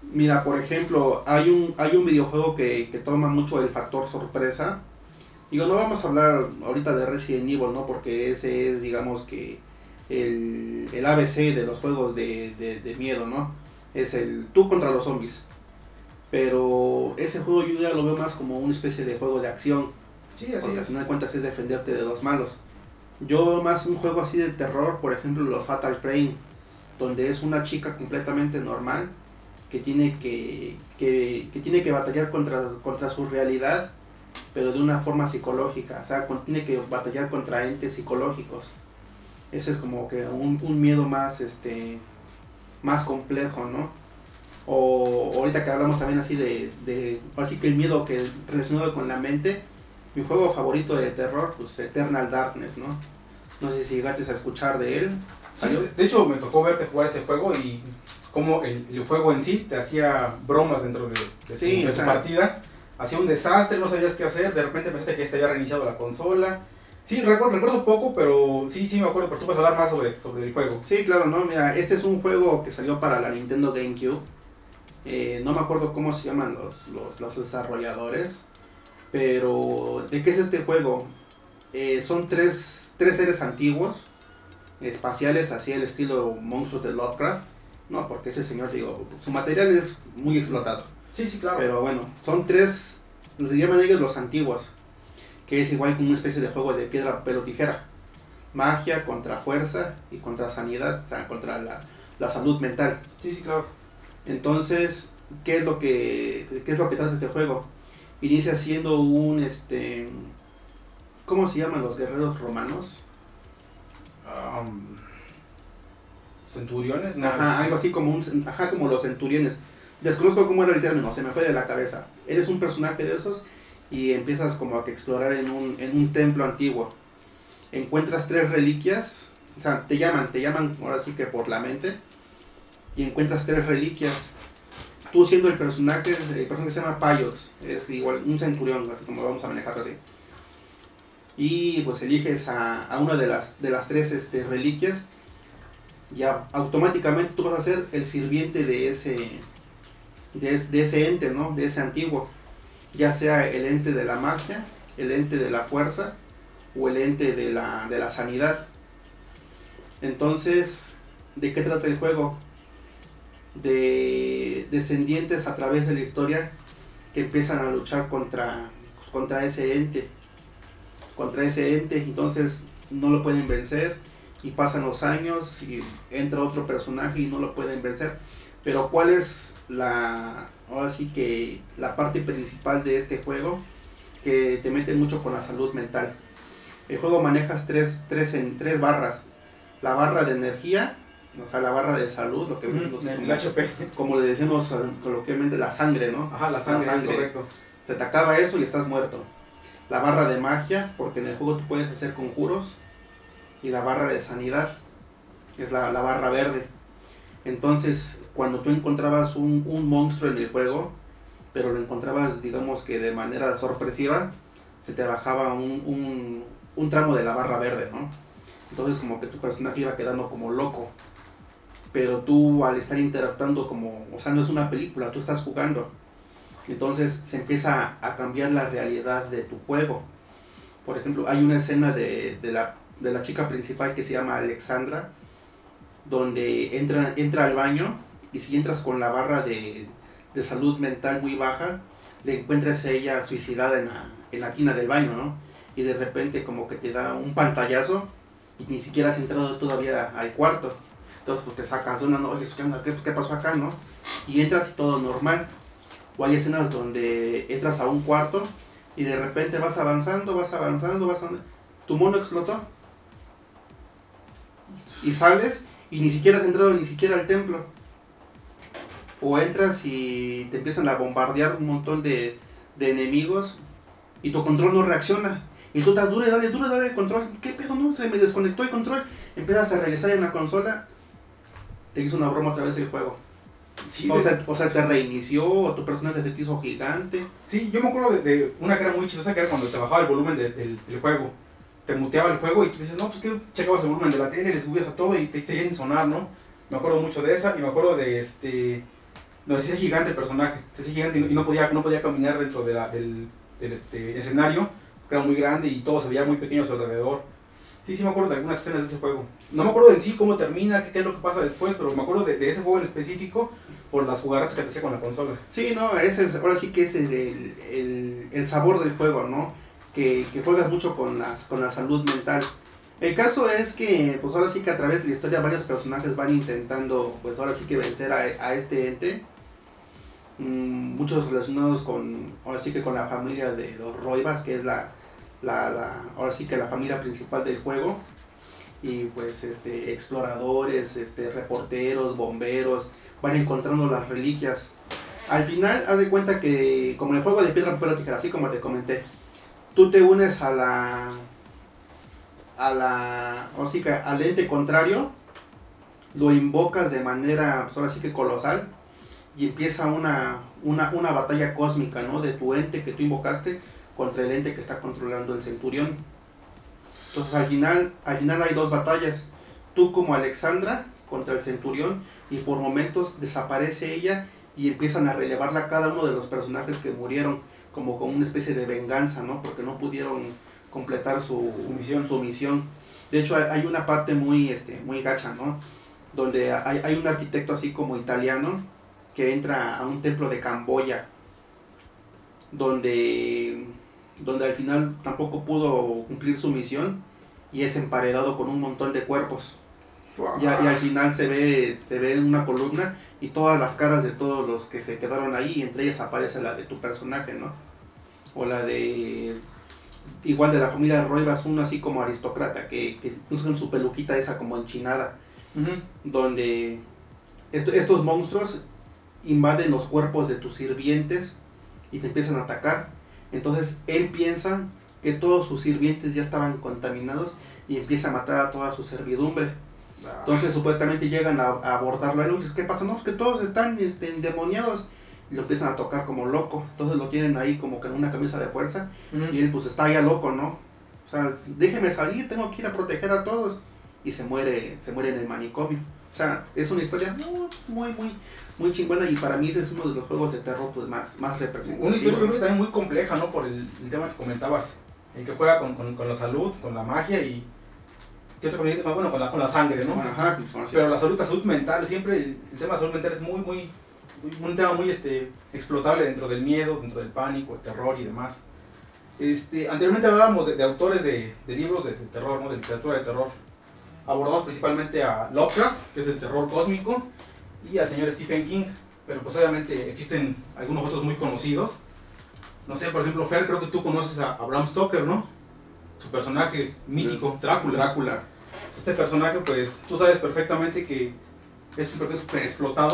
Mira, por ejemplo, hay un, hay un videojuego que, que toma mucho el factor sorpresa. Digo, no vamos a hablar ahorita de Resident Evil, ¿no? Porque ese es, digamos que, el, el ABC de los juegos de, de, miedo, ¿no? Es el tú contra los zombies. Pero ese juego yo ya lo veo más como una especie de juego de acción. Sí, así porque al final de cuentas es defenderte de los malos. Yo veo más un juego así de terror, por ejemplo, los Fatal Frame, donde es una chica completamente normal que tiene que, que, tiene que batallar contra, contra su realidad, pero de una forma psicológica, o sea, tiene que batallar contra entes psicológicos. Ese es como que un, un miedo más, este, más complejo, ¿no? O ahorita que hablamos también así de, de, así que el miedo que relacionado con la mente, mi juego favorito de terror, pues Eternal Darkness, ¿no? No sé si llegaste a escuchar de él. de hecho me tocó verte jugar ese juego y como el, el, juego en sí te hacía bromas dentro de, de, partida. Hacía un desastre, no sabías qué hacer, de repente pensaste que se había reiniciado la consola. Sí, recuerdo, recuerdo poco, pero sí, sí me acuerdo, pero tú puedes hablar más sobre, sobre el juego. Sí, claro, no, mira, este es un juego que salió para la Nintendo GameCube. Eh, no me acuerdo cómo se llaman los, los, los, desarrolladores, pero ¿de qué es este juego? Eh, son tres, tres seres antiguos, espaciales, así el estilo monstruos de Lovecraft no, porque ese señor, digo, su material es muy explotado. Sí, sí, claro. Pero bueno, son tres, se llaman ellos los antiguos, que es igual como una especie de juego de piedra, pelo, tijera. Magia contra fuerza y contra sanidad, o sea, contra la, la salud mental. Sí, sí, claro. Entonces, ¿qué es lo que, qué es lo que trata este juego? Inicia siendo un, este, ¿cómo se llaman los guerreros romanos? Um, centuriones, ¿no? Ajá, algo así como un, ajá, como los centuriones. Desconozco cómo era el término, se me fue de la cabeza. Eres un personaje de esos y empiezas como a que explorar en un, en un templo antiguo. Encuentras tres reliquias, o sea, te llaman, te llaman ahora sí que por la mente, y encuentras tres reliquias. Tú siendo el personaje, el personaje se llama Payos, es igual un centurión, así como vamos a manejarlo así. Y pues eliges a, a una de las, de las tres este, reliquias ya automáticamente tú vas a ser el sirviente de ese, de, ese ente, ¿no? De ese antiguo. Ya sea el ente de la magia, el ente de la fuerza o el ente de la, de la sanidad. Entonces, ¿de qué trata el juego? De descendientes a través de la historia que empiezan a luchar contra, pues, contra ese ente. Contra ese ente, entonces no lo pueden vencer y pasan los años y entra otro personaje y no lo pueden vencer. Pero ¿cuál es la, ahora sí que la parte principal de este juego? Que te mete mucho con la salud mental. El juego manejas tres, tres, en, tres barras. La barra de energía, o sea, la barra de salud, lo que el HP. Como le decimos coloquialmente, la sangre, ¿no? Ajá, la sangre, correcto. Se te acaba eso y estás muerto. La barra de magia, porque en el juego tú puedes hacer conjuros. Y la barra de sanidad, es la, la barra verde. Entonces, cuando tú encontrabas un, un, monstruo en el juego, pero lo encontrabas, digamos que de manera sorpresiva, se te bajaba un, un, un tramo de la barra verde, ¿no? Entonces como que tu personaje iba quedando como loco. Pero tú al estar interactuando como, o sea, no es una película, tú estás jugando. Entonces se empieza a cambiar la realidad de tu juego. Por ejemplo, hay una escena de, de, la, de la chica principal que se llama Alexandra, donde entra, entra al baño y si entras con la barra de, de salud mental muy baja, le encuentras a ella suicidada en la, en la quina del baño, ¿no? Y de repente como que te da un pantallazo y ni siquiera has entrado todavía al cuarto. Entonces pues te sacas de una, no, oye, ¿qué, ¿qué pasó acá, no? Y entras y todo normal. O hay escenas donde entras a un cuarto y de repente vas avanzando, vas avanzando, vas avanzando. Tu mono explotó. Y sales y ni siquiera has entrado ni siquiera al templo. O entras y te empiezan a bombardear un montón de, de enemigos y tu control no reacciona. Y tú estás duro, dale, duro, dale el control. ¿Qué pedo? No, se me desconectó el control. Empiezas a regresar en la consola. Te hizo una broma otra vez el juego. Sí, o, sea, o sea, te reinició, o tu personaje se te hizo gigante. Sí, yo me acuerdo de, de, una que era muy chistosa, que era cuando te bajaba el volumen de, del, del juego. Te muteaba el juego y tú dices, no, pues que checabas el volumen de la tele, le subías a todo y te seguía sin sonar, ¿no? Me acuerdo mucho de esa y me acuerdo de este. No, se hacía gigante el personaje, se hacía gigante y no podía, no podía caminar dentro de la, del, del este, escenario, era muy grande y todo se veía muy pequeño a su alrededor. Sí, sí me acuerdo de algunas escenas de ese juego. No me acuerdo en sí cómo termina, qué, qué es lo que pasa después, pero me acuerdo de, de, ese juego en específico por las jugadas que te hacía con la consola. Sí, no, ese es, ahora sí que ese es el, el, el sabor del juego, ¿no? Que, juegas mucho con, las, con la salud mental. El caso es que, pues ahora sí que a través de la historia varios personajes van intentando, pues ahora sí que vencer a, a este ente. Mm, muchos relacionados con, ahora sí que con la familia de los Roibas, que es la, la, ahora sí que la familia principal del juego. Y pues este, exploradores, este, reporteros, bomberos, van encontrando las reliquias. Al final, haz de cuenta que, como en el juego de piedra, papel así como te comenté, tú te unes a la. a la. o al ente contrario, lo invocas de manera, pues ahora sí que colosal, y empieza una, una, una batalla cósmica, ¿no? De tu ente que tú invocaste contra el ente que está controlando el centurión. Entonces al final, al final hay dos batallas. Tú como Alexandra contra el centurión y por momentos desaparece ella y empiezan a relevarla cada uno de los personajes que murieron como con una especie de venganza, ¿no? Porque no pudieron completar su, su misión. su misión. De hecho hay una parte muy, este, muy gacha, ¿no? Donde hay, hay un arquitecto así como italiano que entra a un templo de Camboya donde donde al final tampoco pudo cumplir su misión y es emparedado con un montón de cuerpos. Wow. Y, y, al final se ve, se ve una columna y todas las caras de todos los que se quedaron ahí, y entre ellas aparece la de tu personaje, ¿no? O la de. Igual de la familia Roivas, uno así como aristócrata, que, que usan su peluquita esa como enchinada, uh -huh. donde est estos monstruos invaden los cuerpos de tus sirvientes y te empiezan a atacar entonces él piensa que todos sus sirvientes ya estaban contaminados y empieza a matar a toda su servidumbre. Entonces supuestamente llegan a, a abordarlo a él ¿qué pasa? No, es que todos están este, endemoniados. Y lo empiezan a tocar como loco. Entonces lo tienen ahí como que en una camisa de fuerza. Y él pues está ya loco, ¿no? O sea, déjeme salir, tengo que ir a proteger a todos. Y se muere, se muere en el manicomio. O sea, es una historia muy, muy, muy, muy chingona y para mí ese es uno de los juegos de terror pues más, más representativos. Una historia creo que también muy compleja, ¿no? Por el, el, tema que comentabas, el que juega con, con, con, la salud, con la magia y... ¿Qué otro Bueno, con la, con la sangre, ¿no? Ajá, Pero la salud, la salud mental, siempre el, el tema de salud mental es muy, muy, muy, un tema muy este, explotable dentro del miedo, dentro del pánico, el terror y demás. Este, anteriormente hablábamos de, de autores de, de libros de, de, terror, ¿no? de literatura de terror. abordamos principalmente a Lovecraft, que es el terror cósmico, y al señor Stephen King, pero pues obviamente existen algunos otros muy conocidos. No sé, por ejemplo, Fer, creo que tú conoces a, a Bram Stoker, ¿no? Su personaje mítico, Drácula. Drácula. Este personaje, pues tú sabes perfectamente que es un personaje súper explotado,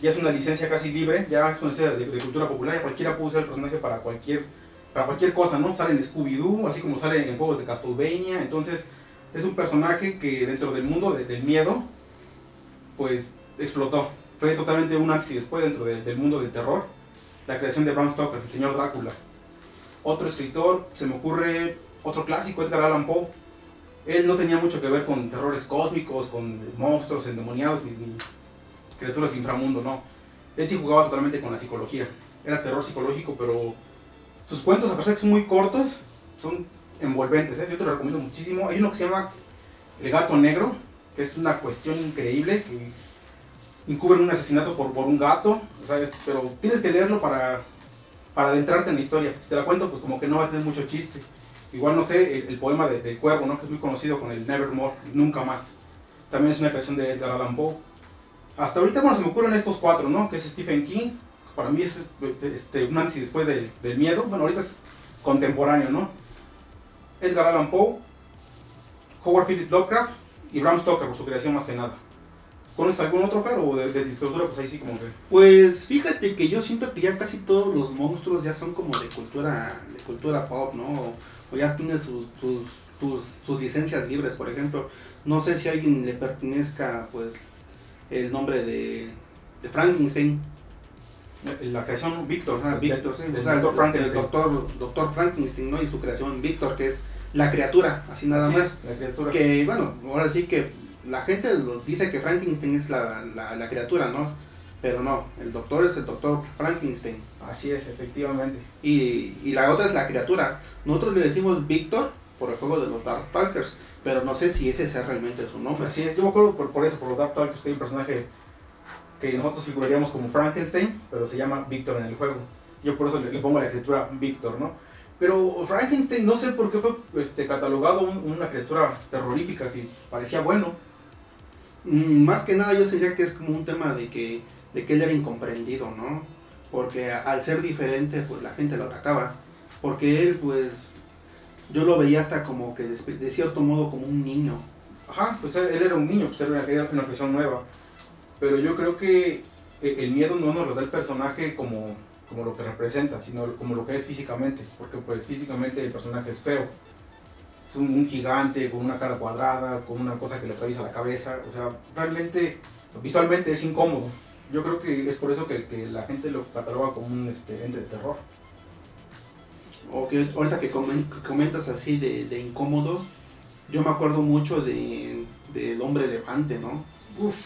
ya es una licencia casi libre, ya es una licencia de, cultura popular, ya cualquiera puede usar el personaje para cualquier, para cualquier cosa, ¿no? Sale en Scooby-Doo, así como sale en juegos de Castlevania, entonces es un personaje que dentro del mundo de- del miedo, pues explotó. Fue totalmente un antes después dentro de- del mundo del terror, la creación de Bram Stoker, el señor Drácula. Otro escritor, se me ocurre otro clásico, Edgar Allan Poe. Él no tenía mucho que ver con terrores cósmicos, con monstruos endemoniados, ni, criaturas de inframundo, no. Él sí jugaba totalmente con la psicología. Era terror psicológico, pero sus cuentos, a pesar de que son muy cortos, son envolventes. ¿eh? Yo te lo recomiendo muchísimo. Hay uno que se llama El gato negro, que es una cuestión increíble, que encubren un asesinato por, por un gato, o sea, es- pero tienes que leerlo para, para adentrarte en la historia. Si te la cuento, pues como que no va a tener mucho chiste. Igual, no sé, el, poema de- del cuervo, ¿no? que es muy conocido con el Nevermore, Nunca Más. También es una creación de Edgar Allan Poe. Hasta ahorita, bueno, se me ocurren estos cuatro, ¿no? Que es Stephen King, para mí es este, un antes y después del, del miedo. Bueno, ahorita es contemporáneo, ¿no? Edgar Allan Poe, Howard Phillips Lovecraft y Bram Stoker por su creación más que nada. ¿Conoces algún otro fer o de, de literatura? Pues ahí sí como que... Pues fíjate que yo siento que ya casi todos los monstruos ya son como de cultura, de cultura pop, ¿no? O, ya tienen sus, sus, sus, sus licencias libres, por ejemplo. No sé si a alguien le pertenezca, pues, el nombre de, de Frankenstein. La creación Víctor, Víctor, sí, del o sea, doctor el doctor, doctor Frankenstein, ¿no? Y su creación Víctor, que es la criatura, así nada Así más. es, la criatura. Que, bueno, ahora sí que la gente lo dice que Frankenstein es la, la, la criatura, ¿no? Pero no, el doctor es el doctor Frankenstein. Así es, efectivamente. Y, y la otra es la criatura. Nosotros le decimos Víctor por el juego de los Darkstalkers, pero no sé si ese sea realmente su nombre. Así es, yo me acuerdo por, por eso, por los Dark Talkers, que hay un personaje que nosotros figuraríamos como Frankenstein, pero se llama Víctor en el juego. Yo por eso le, le pongo la criatura Víctor, ¿no? Pero Frankenstein, no sé por qué fue este, catalogado un- una criatura terrorífica, si parecía bueno. Mm, Más que nada yo diría que es como un tema de que, de que él era incomprendido, ¿no? Porque al ser diferente, pues la gente lo atacaba. Porque él, pues, yo lo veía hasta como que de, cierto modo como un niño. Ajá, pues él, era un niño, pues era una, era una creación nueva. Pero yo creo que eh, el miedo no nos lo da el personaje como, como lo que representa, sino como lo que es físicamente. Porque pues físicamente el personaje es feo. Es un, un gigante con una cara cuadrada, con una cosa que le atraviesa la cabeza. O sea, realmente, visualmente es incómodo. Yo creo que es por eso que, que la gente lo cataloga como un este, ente de terror. O que ahorita que comen- que comentas así de, de incómodo, yo me acuerdo mucho de del hombre elefante, ¿no? Uf,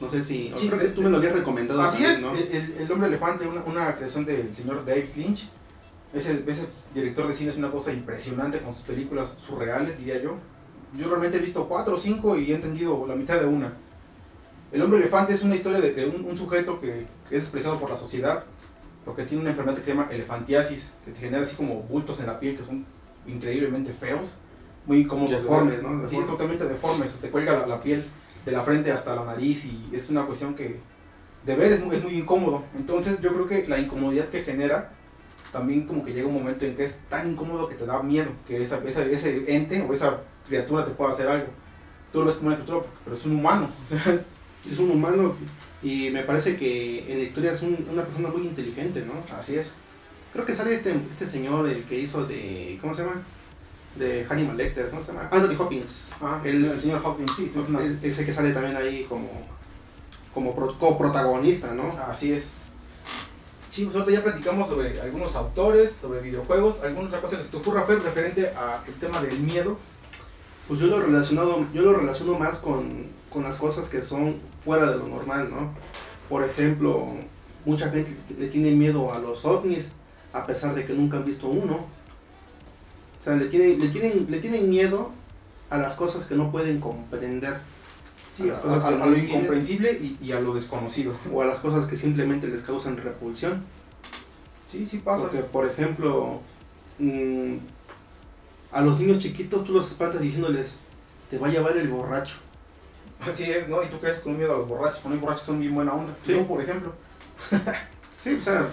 No sé si. Sí, creo de- que tú me lo habías recomendado Así también, es, ¿no? el, el- el hombre elefante, una, una creación del señor David Lynch. Ese, ese director de cine es una cosa impresionante con sus películas surreales, diría yo. Yo realmente he visto cuatro o cinco y he entendido la mitad de una. El hombre elefante es una historia de, de un, un sujeto que, es despreciado por la sociedad porque tiene una enfermedad que se llama elefantiasis, que te genera así como bultos en la piel que son increíblemente feos, muy de Deformes. ¿no? Así, totalmente deformes. Te cuelga la, la piel de la frente hasta la nariz y es una cuestión que de ver es muy, es muy incómodo. Entonces yo creo que la incomodidad que genera también como que llega un momento en que es tan incómodo que te da miedo, que esa, esa- ese ente o esa criatura te pueda hacer algo. Tú lo ves como una criatura, pero es un humano. Es un humano y me parece que en la historia es un- una persona muy inteligente, ¿no? así es. Creo que sale este, este señor, el que hizo de. ¿Cómo se llama? De Hannibal Lecter, ¿cómo se llama? Anthony Hopkins. Ah, El- el, señor Hawkins, sí, Ese que sale también ahí como. Como pro- coprotagonista, ¿no? Así es. Sí, nosotros ya platicamos sobre algunos autores, sobre videojuegos, alguna otra cosa que te ocurra, Fer, referente al tema del miedo. Pues yo lo relacionado, yo lo relaciono más con, con las cosas que son fuera de lo normal, ¿no? Por ejemplo, mucha gente le tiene miedo a los ovnis, a pesar de que nunca han visto uno. O sea, le tienen, le tienen, le tienen miedo a las cosas que no pueden comprender. Sí, las a, cosas a- que a no lo incomprensible y, y a lo desconocido. o a las cosas que simplemente les causan repulsión. Sí, sí pasa. Porque, por ejemplo, mm, a los niños chiquitos tú los espantas diciéndoles, te va a llevar el borracho. Así es, ¿no? Y tú crees con miedo a los borrachos, con hay borrachos que son bien buena onda. Sí. Yo, por ejemplo. Sí, o sea,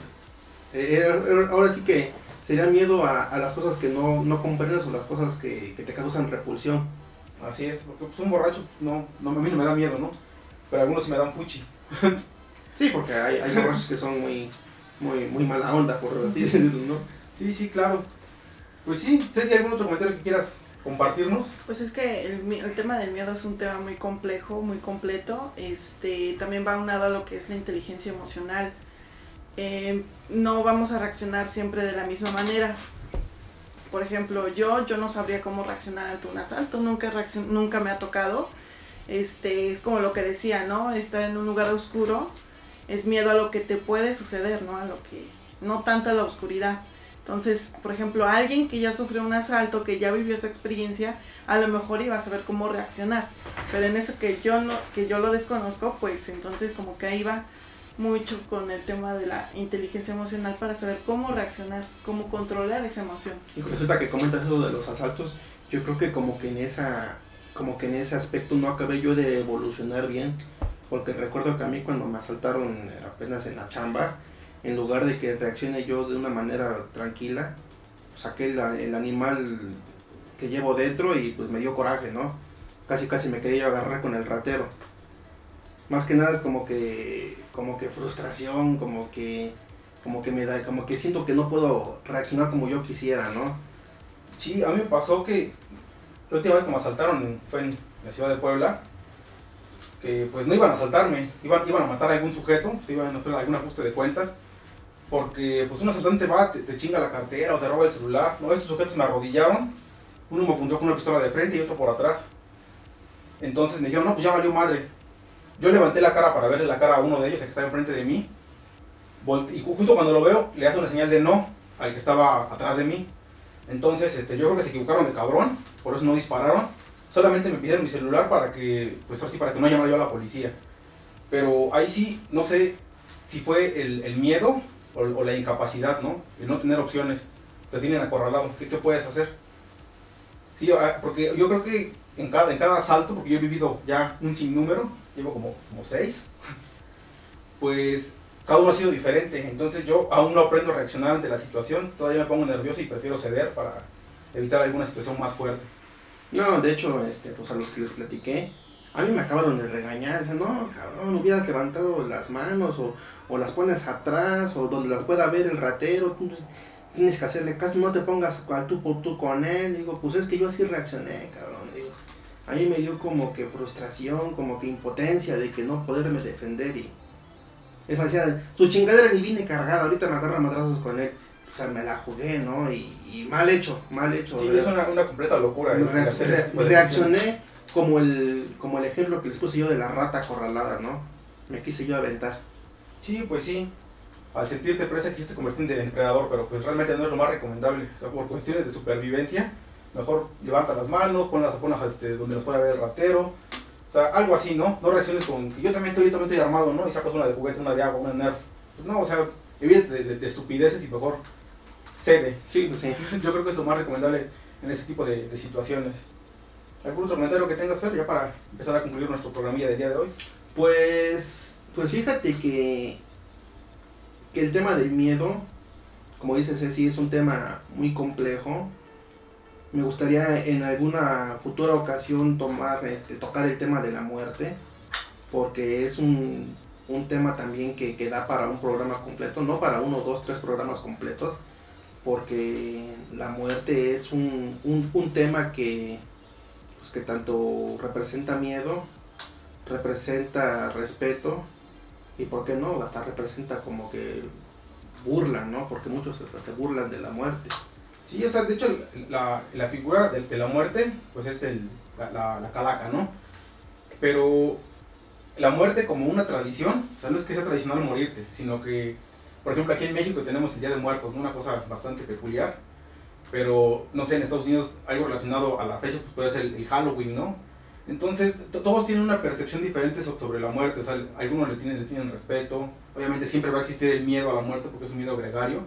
eh, eh, ahora sí que sería miedo a, a las cosas que no, no comprendes o las cosas que, que te causan repulsión. Así es, porque pues, un borracho no, no, a mí no me da miedo, ¿no? Pero algunos sí me dan fuchi. Sí, porque hay, hay borrachos que son muy, muy, muy mala onda, por así decirlo, ¿no? Sí, sí, claro. Pues sí, sé si hay algún otro comentario que quieras compartirnos. Pues es que el, el tema del miedo es un tema muy complejo, muy completo. Este, también va unado a lo que es la inteligencia emocional. Eh, no vamos a reaccionar siempre de la misma manera. Por ejemplo, yo, yo no sabría cómo reaccionar ante un asalto, nunca, nunca me ha tocado. Este, es como lo que decía, ¿no? Estar en un lugar oscuro es miedo a lo que te puede suceder, ¿no? A lo que, no tanto a la oscuridad. Entonces, por ejemplo, alguien que ya sufrió un asalto, que ya vivió esa experiencia, a lo mejor iba a saber cómo reaccionar. Pero en eso que yo no, que yo lo desconozco, pues entonces como que ahí va mucho con el tema de la inteligencia emocional para saber cómo reaccionar, cómo controlar esa emoción. Y resulta que comentas eso de los asaltos, yo creo que como que en esa, como que en ese aspecto no acabé yo de evolucionar bien, porque recuerdo que a mí cuando me asaltaron apenas en la chamba, en lugar de que reaccione yo de una manera tranquila, saqué el, el animal que llevo dentro y pues me dio coraje, ¿no? Casi casi me quería agarrar con el ratero. Más que nada es como que, como que frustración, como que, como que me da, como que siento que no puedo reaccionar como yo quisiera, ¿no? Sí, a mí me pasó que la última vez que me asaltaron fue en la ciudad de Puebla, que pues no iban a asaltarme, iban, iban a matar a algún sujeto, se iban a hacer algún ajuste de cuentas, porque pues un asaltante va, te, te chinga la cartera o te roba el celular, no, estos sujetos me arrodillaron, uno me apuntó con una pistola de frente y otro por atrás, entonces me dijeron, no, pues ya valió madre, yo levanté la cara para verle la cara a uno de ellos, el que estaba enfrente de mí, volte- y ju- justo cuando lo veo, le hace una señal de no al que estaba atrás de mí, entonces, este, yo creo que se equivocaron de cabrón, por eso no dispararon. Solamente me pidieron mi celular para que, pues así, para que no llamara yo a la policía. Pero ahí sí, no sé si fue el, el miedo o, o la incapacidad, ¿no? El no tener opciones. Te tienen acorralado. ¿Qué, qué puedes hacer? Sí, ah, porque yo creo que en cada, en cada asalto, porque yo he vivido ya un sinnúmero, llevo como, como seis, pues cada uno ha sido diferente. Entonces yo aún no aprendo a reaccionar ante la situación. Todavía me pongo nervioso y prefiero ceder para evitar alguna situación más fuerte. No, de hecho, este, pues a los que les platiqué, a mí me acabaron de regañar, dicen, no, cabrón, hubieras levantado las manos o, o las pones atrás o donde las pueda ver el ratero, tú tienes que hacerle caso, no te pongas al tú por tú con él, digo, pues es que yo así reaccioné, cabrón, digo, a mí me dio como que frustración, como que impotencia de que no poderme defender y es más, ya, su chingadera ni vine cargada, ahorita me agarra madrazos con él, o sea, me la jugué, ¿no? Y, y mal hecho, mal hecho. Sí, es una, una completa locura. Reacc- re- cuestiones. reaccioné como el, como el ejemplo que les puse yo de la rata acorralada, ¿no? Me quise yo aventar. Sí, pues sí. Al sentirte presa quisiste convertirte en predador, pero pues realmente no es lo más recomendable. O sea, por cuestiones de supervivencia, mejor levanta las manos, ponlas, ponlas este, donde las pueda ver el ratero. O sea, algo así, ¿no? No reacciones con que yo también estoy, yo también estoy armado, ¿no? Y sacas una de juguete, una de agua, una de nerf. Pues no, o sea, evite de, de- de estupideces y mejor cede. Sí, pues sí. Yo creo que es lo más recomendable en ese tipo de, de situaciones. ¿Algún otro comentario que tengas, Fer, ya para empezar a concluir nuestro programilla del día de hoy? Pues, pues fíjate que, que el tema del miedo, como dices, sí es un tema muy complejo. Me gustaría en alguna futura ocasión tomar, este, tocar el tema de la muerte, porque es un, un tema también que, que da para un programa completo, no para uno, dos, tres programas completos, porque la muerte es un, un, un tema que, pues, que tanto representa miedo, representa respeto y por qué no, hasta representa como que burla, ¿no? Porque muchos hasta se burlan de la muerte. Sí, o sea, de hecho, la, la figura de, la muerte, pues es el, la, la, la calaca, ¿no? Pero la muerte como una tradición, o sea, no es que sea tradicional morirte, sino que, por ejemplo, aquí en México tenemos el Día de Muertos, ¿no? una cosa bastante peculiar, pero, no sé, en Estados Unidos algo relacionado a la fecha, pues puede ser el Halloween, ¿no? Entonces, to- todos tienen una percepción diferente so- sobre la muerte, o sea, algunos le tienen, le tienen respeto, obviamente siempre va a existir el miedo a la muerte porque es un miedo gregario,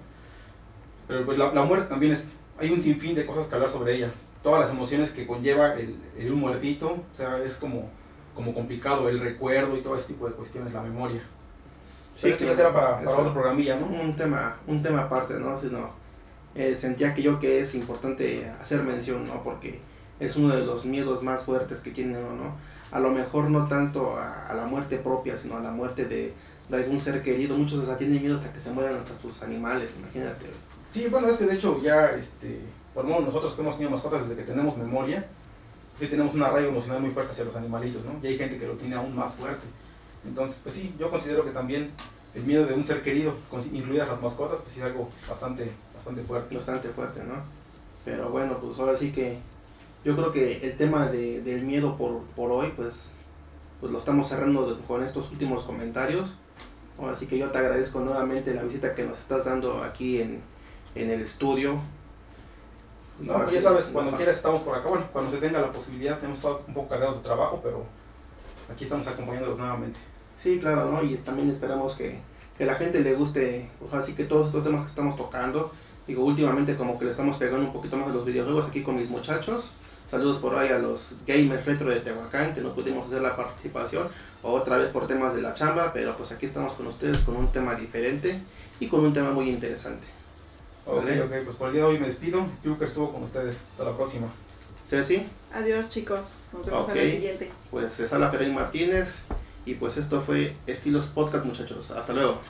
pero pues la, la muerte también es hay un sinfín de cosas que hablar sobre ella. Todas las emociones que conlleva el, el un muertito, o sea, es como, como complicado el recuerdo y todo ese tipo de cuestiones, la memoria. Sí, Pero ya será para, para otro programilla, ¿no? Un tema, un tema aparte, ¿no? Sino, eh, sentía que yo que es importante hacer mención, ¿no? Porque es uno de los miedos más fuertes que tiene uno, ¿no? A lo mejor no tanto a, a la muerte propia, sino a la muerte de, de algún ser querido. Muchos hasta tienen miedo hasta que se mueran hasta sus animales, imagínate. Sí, bueno, es que de hecho ya, este, por lo menos nosotros que hemos tenido mascotas desde que tenemos memoria, sí tenemos un arraigo emocional muy fuerte hacia los animalitos, ¿no? Y hay gente que lo tiene aún más fuerte. Entonces, pues sí, yo considero que también el miedo de un ser querido, incluidas las mascotas, pues sí es algo bastante, bastante fuerte. Bastante fuerte, ¿no? Pero bueno, pues ahora sí que yo creo que el tema de, del miedo por, por hoy, pues, pues lo estamos cerrando con estos últimos comentarios. Así que yo te agradezco nuevamente la visita que nos estás dando aquí en, en el estudio. No, pues ya sabes, cuando quieras estamos por acá. Bueno, cuando se tenga la posibilidad, hemos estado un poco cargados de trabajo, pero aquí estamos acompañándolos nuevamente. Sí, claro, ¿no? Y también esperamos que, que la gente le guste, así que todos estos temas que estamos tocando. Digo, últimamente como que le estamos pegando un poquito más a los videojuegos aquí con mis muchachos. Saludos por ahí a los gamers retro de Tehuacán, que no pudimos hacer la participación, otra vez por temas de la chamba, pero pues aquí estamos con ustedes con un tema diferente y con un tema muy interesante. Ok, ok, pues por el día de hoy me despido. Tuker estuvo con ustedes. Hasta la próxima. Ceci. Adiós chicos, nos vemos en la siguiente. Pues es Ala Ferey Martínez y pues esto fue Estilos Podcast muchachos. Hasta luego.